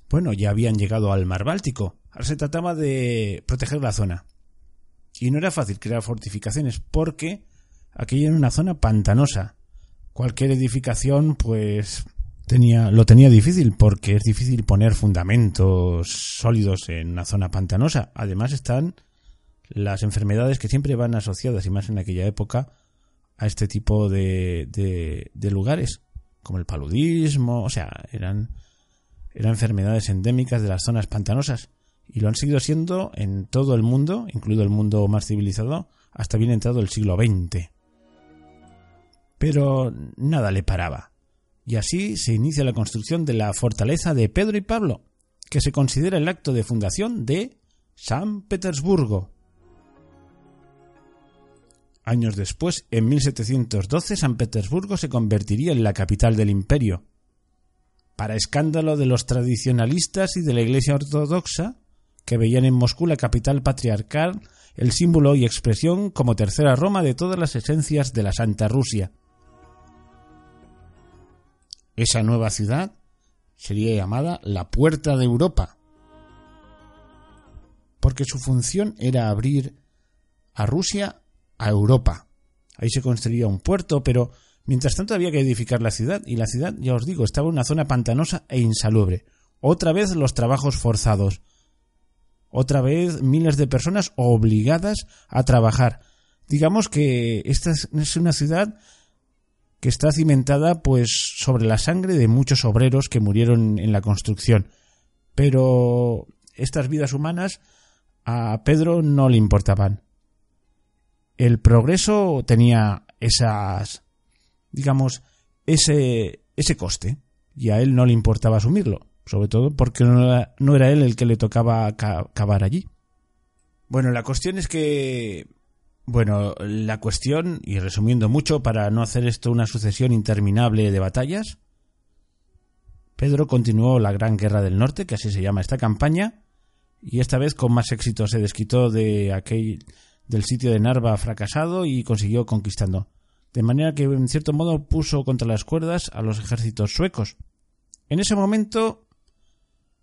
Bueno, ya habían llegado al mar Báltico. Ahora se trataba de proteger la zona. Y no era fácil crear fortificaciones porque aquella era una zona pantanosa. Cualquier edificación, pues, lo tenía difícil porque es difícil poner fundamentos sólidos en una zona pantanosa. Además están las enfermedades que siempre van asociadas, y más en aquella época, a este tipo de, de, lugares, como el paludismo, o sea, eran, eran enfermedades endémicas de las zonas pantanosas y lo han seguido siendo en todo el mundo, incluido el mundo más civilizado, hasta bien entrado el siglo XX. Pero nada le paraba. Y así se inicia la construcción de la fortaleza de Pedro y Pablo, que se considera el acto de fundación de San Petersburgo. Años después, en 1712, San Petersburgo se convertiría en la capital del imperio. Para escándalo de los tradicionalistas y de la Iglesia Ortodoxa, que veían en Moscú la capital patriarcal, el símbolo y expresión como tercera Roma de todas las esencias de la Santa Rusia. Esa nueva ciudad sería llamada la Puerta de Europa, porque su función era abrir a Rusia a Europa. Ahí se construiría un puerto, pero mientras tanto había que edificar la ciudad, y la ciudad, ya os digo, estaba en una zona pantanosa e insalubre. Otra vez los trabajos forzados. Otra vez miles de personas obligadas a trabajar. Digamos que esta es una ciudad que está cimentada pues sobre la sangre de muchos obreros que murieron en la construcción. Pero estas vidas humanas a Pedro no le importaban el progreso tenía esas, digamos, ese, ese coste y a él no le importaba asumirlo, sobre todo porque no era, no era él el que le tocaba cavar allí. Bueno, la cuestión es que, bueno, la cuestión, y resumiendo mucho para no hacer esto una sucesión interminable de batallas, Pedro continuó la Gran Guerra del Norte, que así se llama esta campaña, y esta vez con más éxito se desquitó de aquel del sitio de Narva fracasado y consiguió conquistando. De manera que en cierto modo puso contra las cuerdas a los ejércitos suecos. En ese momento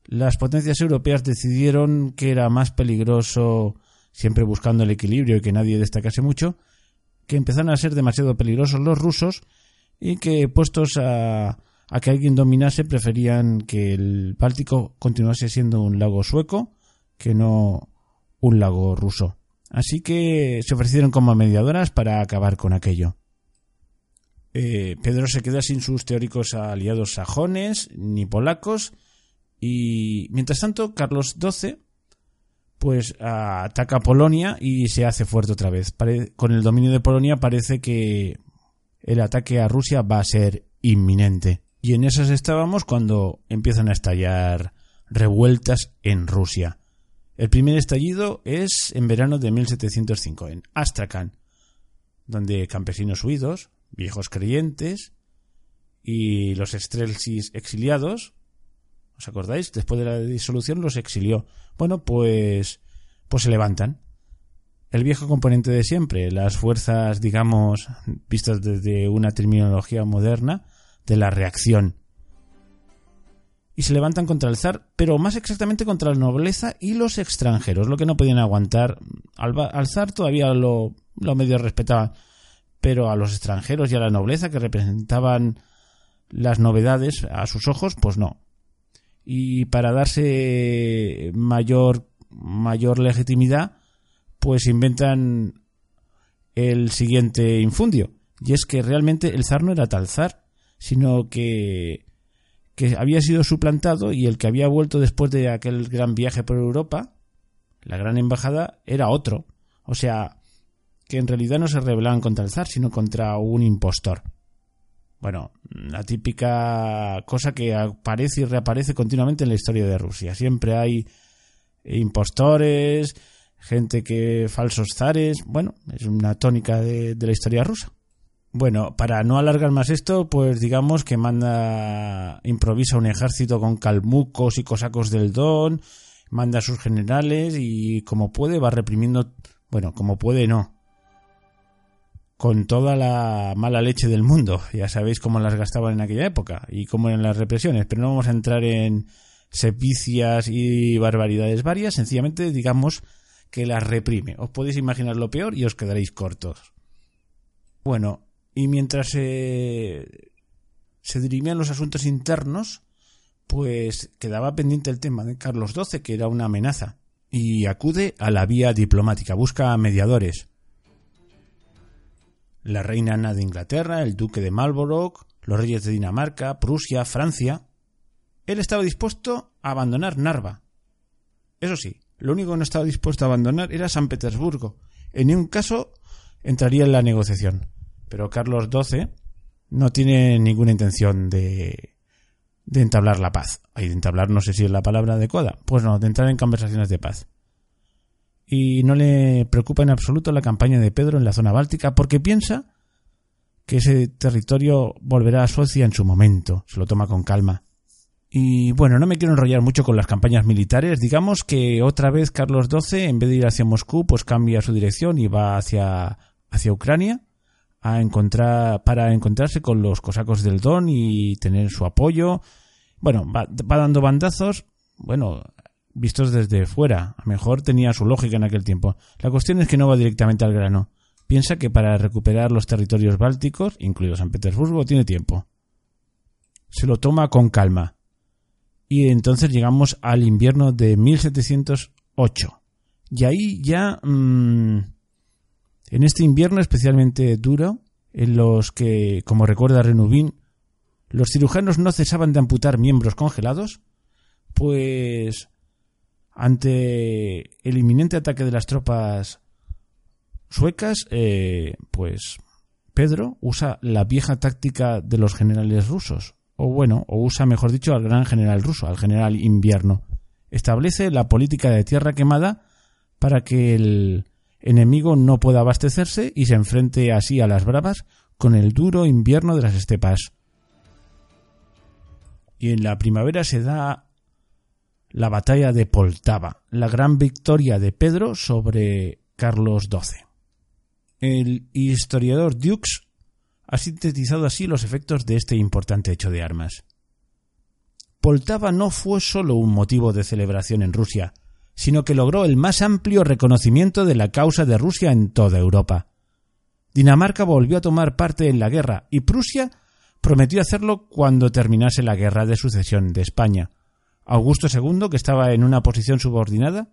las potencias europeas decidieron que era más peligroso, siempre buscando el equilibrio y que nadie destacase mucho, que empezaron a ser demasiado peligrosos los rusos y que puestos a, a que alguien dominase preferían que el Báltico continuase siendo un lago sueco que no un lago ruso. Así que se ofrecieron como mediadoras para acabar con aquello. Eh, Pedro se queda sin sus teóricos aliados sajones ni polacos y mientras tanto Carlos XII pues ataca Polonia y se hace fuerte otra vez. con el dominio de Polonia parece que el ataque a Rusia va a ser inminente. Y en esas estábamos cuando empiezan a estallar revueltas en Rusia. El primer estallido es en verano de 1705, en Astrakhan, donde campesinos huidos, viejos creyentes y los Strelsis exiliados, ¿os acordáis? Después de la disolución los exilió. Bueno, pues, pues se levantan. El viejo componente de siempre, las fuerzas, digamos, vistas desde una terminología moderna, de la reacción. Y se levantan contra el zar, pero más exactamente contra la nobleza y los extranjeros, lo que no podían aguantar. Al, zar todavía lo, lo medio respetaban, pero a los extranjeros y a la nobleza que representaban las novedades a sus ojos, pues no. Y para darse mayor, mayor legitimidad, pues inventan el siguiente infundio. Y es que realmente el zar no era tal zar, sino que, que había sido suplantado y el que había vuelto después de aquel gran viaje por Europa, la gran embajada, era otro. O sea, que en realidad no se rebelaban contra el zar, sino contra un impostor. Bueno, la típica cosa que aparece y reaparece continuamente en la historia de Rusia. Siempre hay impostores, gente que falsos zares. Bueno, es una tónica de, de la historia rusa. Bueno, para no alargar más esto, pues digamos que manda, improvisa un ejército con calmucos y cosacos del Don, manda a sus generales y como puede va reprimiendo, bueno, como puede no, con toda la mala leche del mundo. Ya sabéis cómo las gastaban en aquella época y cómo eran las represiones, pero no vamos a entrar en sepicias y barbaridades varias, sencillamente digamos que las reprime. Os podéis imaginar lo peor y os quedaréis cortos. Bueno, y mientras se, se dirimían los asuntos internos, pues quedaba pendiente el tema de Carlos XII, que era una amenaza, y acude a la vía diplomática, busca mediadores. La reina Ana de Inglaterra, el duque de Marlborough, los reyes de Dinamarca, Prusia, Francia. Él estaba dispuesto a abandonar Narva. Eso sí, lo único que no estaba dispuesto a abandonar era San Petersburgo. En ningún caso entraría en la negociación. Pero Carlos XII no tiene ninguna intención de, de entablar la paz. Hay de entablar, no sé si es la palabra adecuada. Pues no, de entrar en conversaciones de paz. Y no le preocupa en absoluto la campaña de Pedro en la zona báltica porque piensa que ese territorio volverá a Suecia en su momento. Se lo toma con calma. Y bueno, no me quiero enrollar mucho con las campañas militares. Digamos que otra vez Carlos XII, en vez de ir hacia Moscú, pues cambia su dirección y va hacia, hacia Ucrania a encontrar, para encontrarse con los cosacos del Don y tener su apoyo. Bueno, va, dando bandazos, bueno, vistos desde fuera. A lo mejor tenía su lógica en aquel tiempo. La cuestión es que no va directamente al grano. Piensa que para recuperar los territorios bálticos, incluido San Petersburgo, tiene tiempo. Se lo toma con calma. Y entonces llegamos al invierno de 1708. Y ahí ya... Mmm, en este invierno especialmente duro, en los que, como recuerda Renubin, los cirujanos no cesaban de amputar miembros congelados, pues ante el inminente ataque de las tropas suecas, eh, pues Pedro usa la vieja táctica de los generales rusos, o bueno, o usa, mejor dicho, al gran general ruso, al general invierno. Establece la política de tierra quemada para que el enemigo no pueda abastecerse y se enfrente así a las bravas con el duro invierno de las estepas. Y en la primavera se da la batalla de Poltava, la gran victoria de Pedro sobre Carlos XII. El historiador Dukes ha sintetizado así los efectos de este importante hecho de armas. Poltava no fue solo un motivo de celebración en Rusia, sino que logró el más amplio reconocimiento de la causa de Rusia en toda Europa. Dinamarca volvió a tomar parte en la guerra y Prusia prometió hacerlo cuando terminase la guerra de sucesión de España. Augusto II, que estaba en una posición subordinada,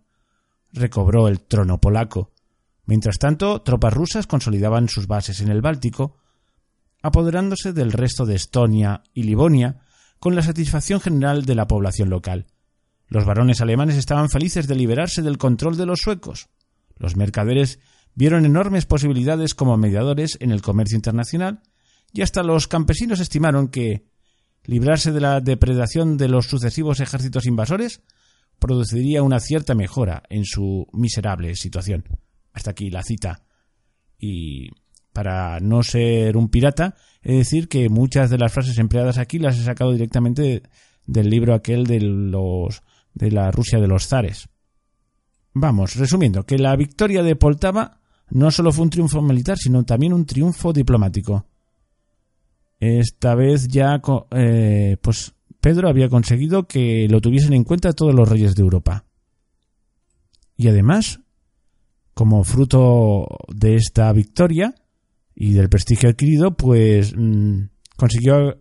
recobró el trono polaco. Mientras tanto, tropas rusas consolidaban sus bases en el Báltico, apoderándose del resto de Estonia y Livonia con la satisfacción general de la población local. Los varones alemanes estaban felices de liberarse del control de los suecos. Los mercaderes vieron enormes posibilidades como mediadores en el comercio internacional y hasta los campesinos estimaron que librarse de la depredación de los sucesivos ejércitos invasores produciría una cierta mejora en su miserable situación. Hasta aquí la cita. Y para no ser un pirata, he de decir que muchas de las frases empleadas aquí las he sacado directamente del libro aquel de los de la Rusia de los zares. Vamos, resumiendo, que la victoria de Poltava no solo fue un triunfo militar, sino también un triunfo diplomático. Esta vez ya, eh, pues Pedro había conseguido que lo tuviesen en cuenta todos los reyes de Europa. Y además, como fruto de esta victoria, y del prestigio adquirido, pues mm, consiguió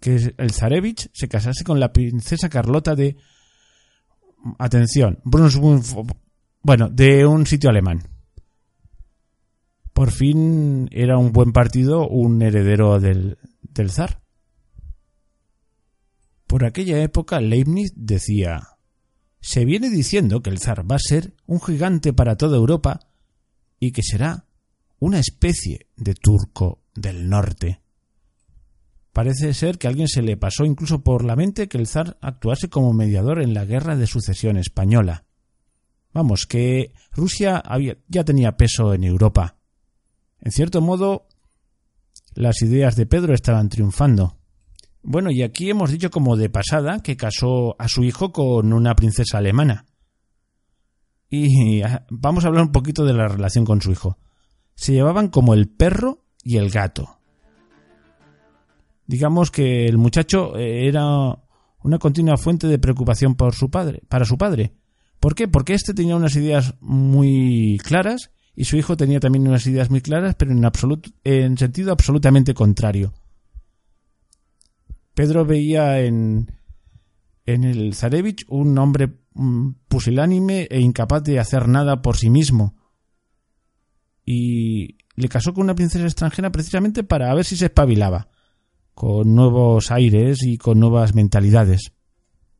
que el zarevich se casase con la princesa Carlota de atención, Brunswick, bueno, de un sitio alemán. Por fin era un buen partido un heredero del, zar. Por aquella época Leibniz decía, se viene diciendo que el zar va a ser un gigante para toda Europa y que será una especie de turco del norte. Parece ser que a alguien se le pasó incluso por la mente que el zar actuase como mediador en la guerra de sucesión española. Vamos, que Rusia había, ya tenía peso en Europa. En cierto modo, las ideas de Pedro estaban triunfando. Bueno, y aquí hemos dicho como de pasada que casó a su hijo con una princesa alemana. Y ah, vamos a hablar un poquito de la relación con su hijo se llevaban como el perro y el gato. Digamos que el muchacho eh, era una continua fuente de preocupación por su padre, para su padre. ¿Por qué? Porque éste tenía unas ideas muy claras y su hijo tenía también unas ideas muy claras, pero en, en sentido absolutamente contrario. Pedro veía en, en el Zarevich un hombre mm, pusilánime e incapaz de hacer nada por sí mismo, y le casó con una princesa extranjera precisamente para ver si se espabilaba, con nuevos aires y con nuevas mentalidades.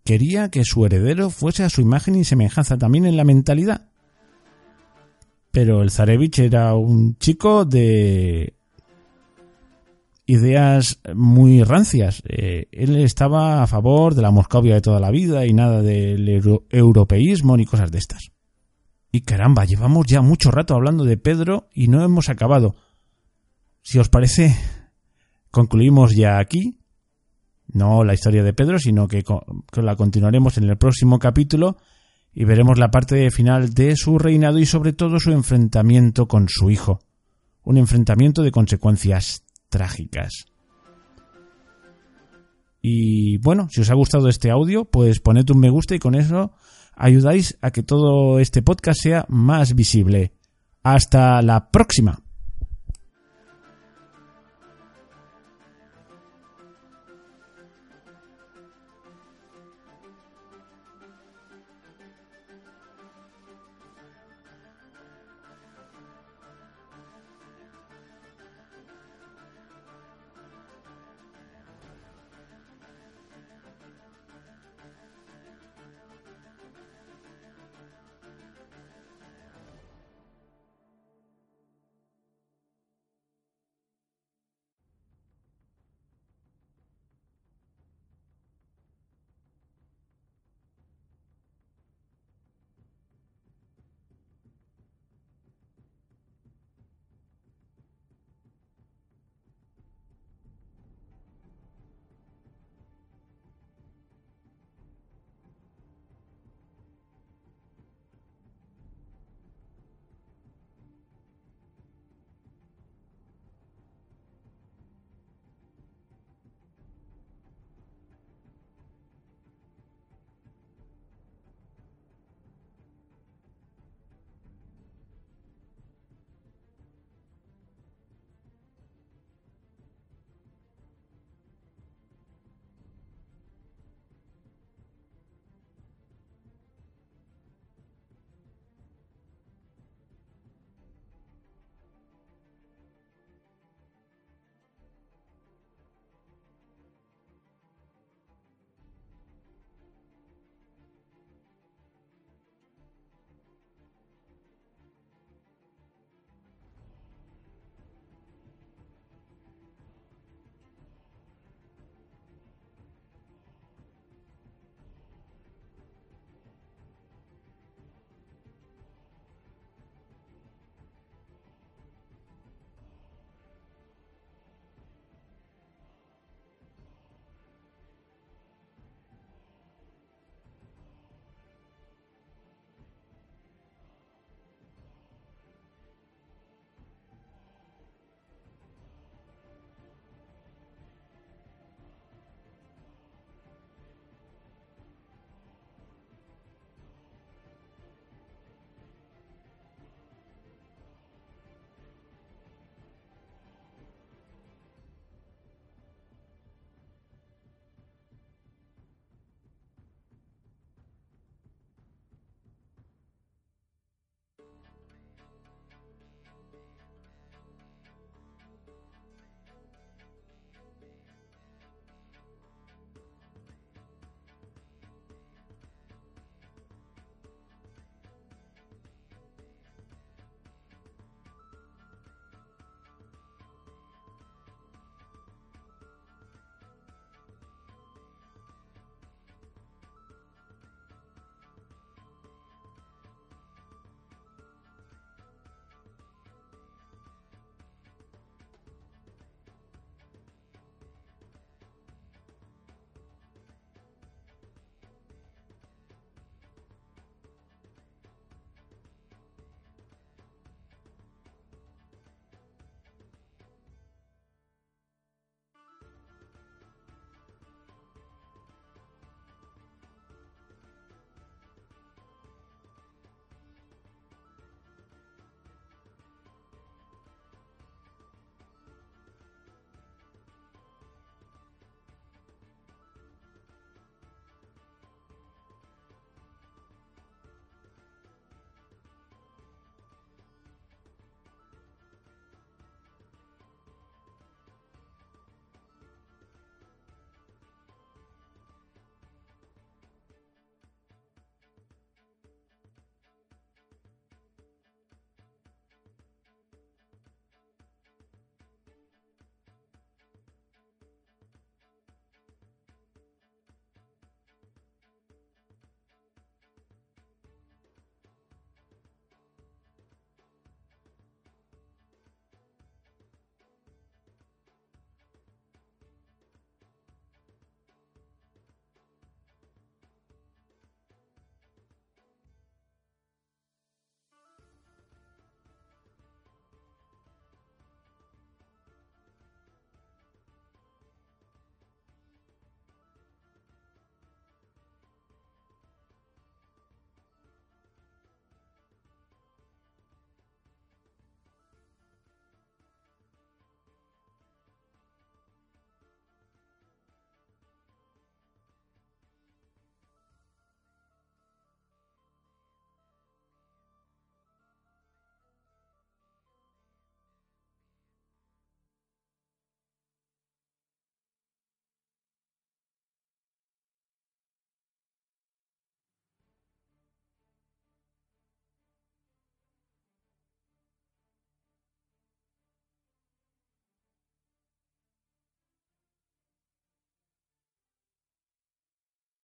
Quería que su heredero fuese a su imagen y semejanza también en la mentalidad. Pero el Zarevich era un chico de ideas muy rancias. Eh, él estaba a favor de la Moscovia de toda la vida y nada del europeísmo ni cosas de estas. Y caramba, llevamos ya mucho rato hablando de Pedro y no hemos acabado. Si os parece, concluimos ya aquí. No la historia de Pedro, sino que, la continuaremos en el próximo capítulo y veremos la parte final de su reinado y sobre todo su enfrentamiento con su hijo. Un enfrentamiento de consecuencias trágicas. Y bueno, si os ha gustado este audio, pues poned un me gusta y con eso ayudáis a que todo este podcast sea más visible. Hasta la próxima.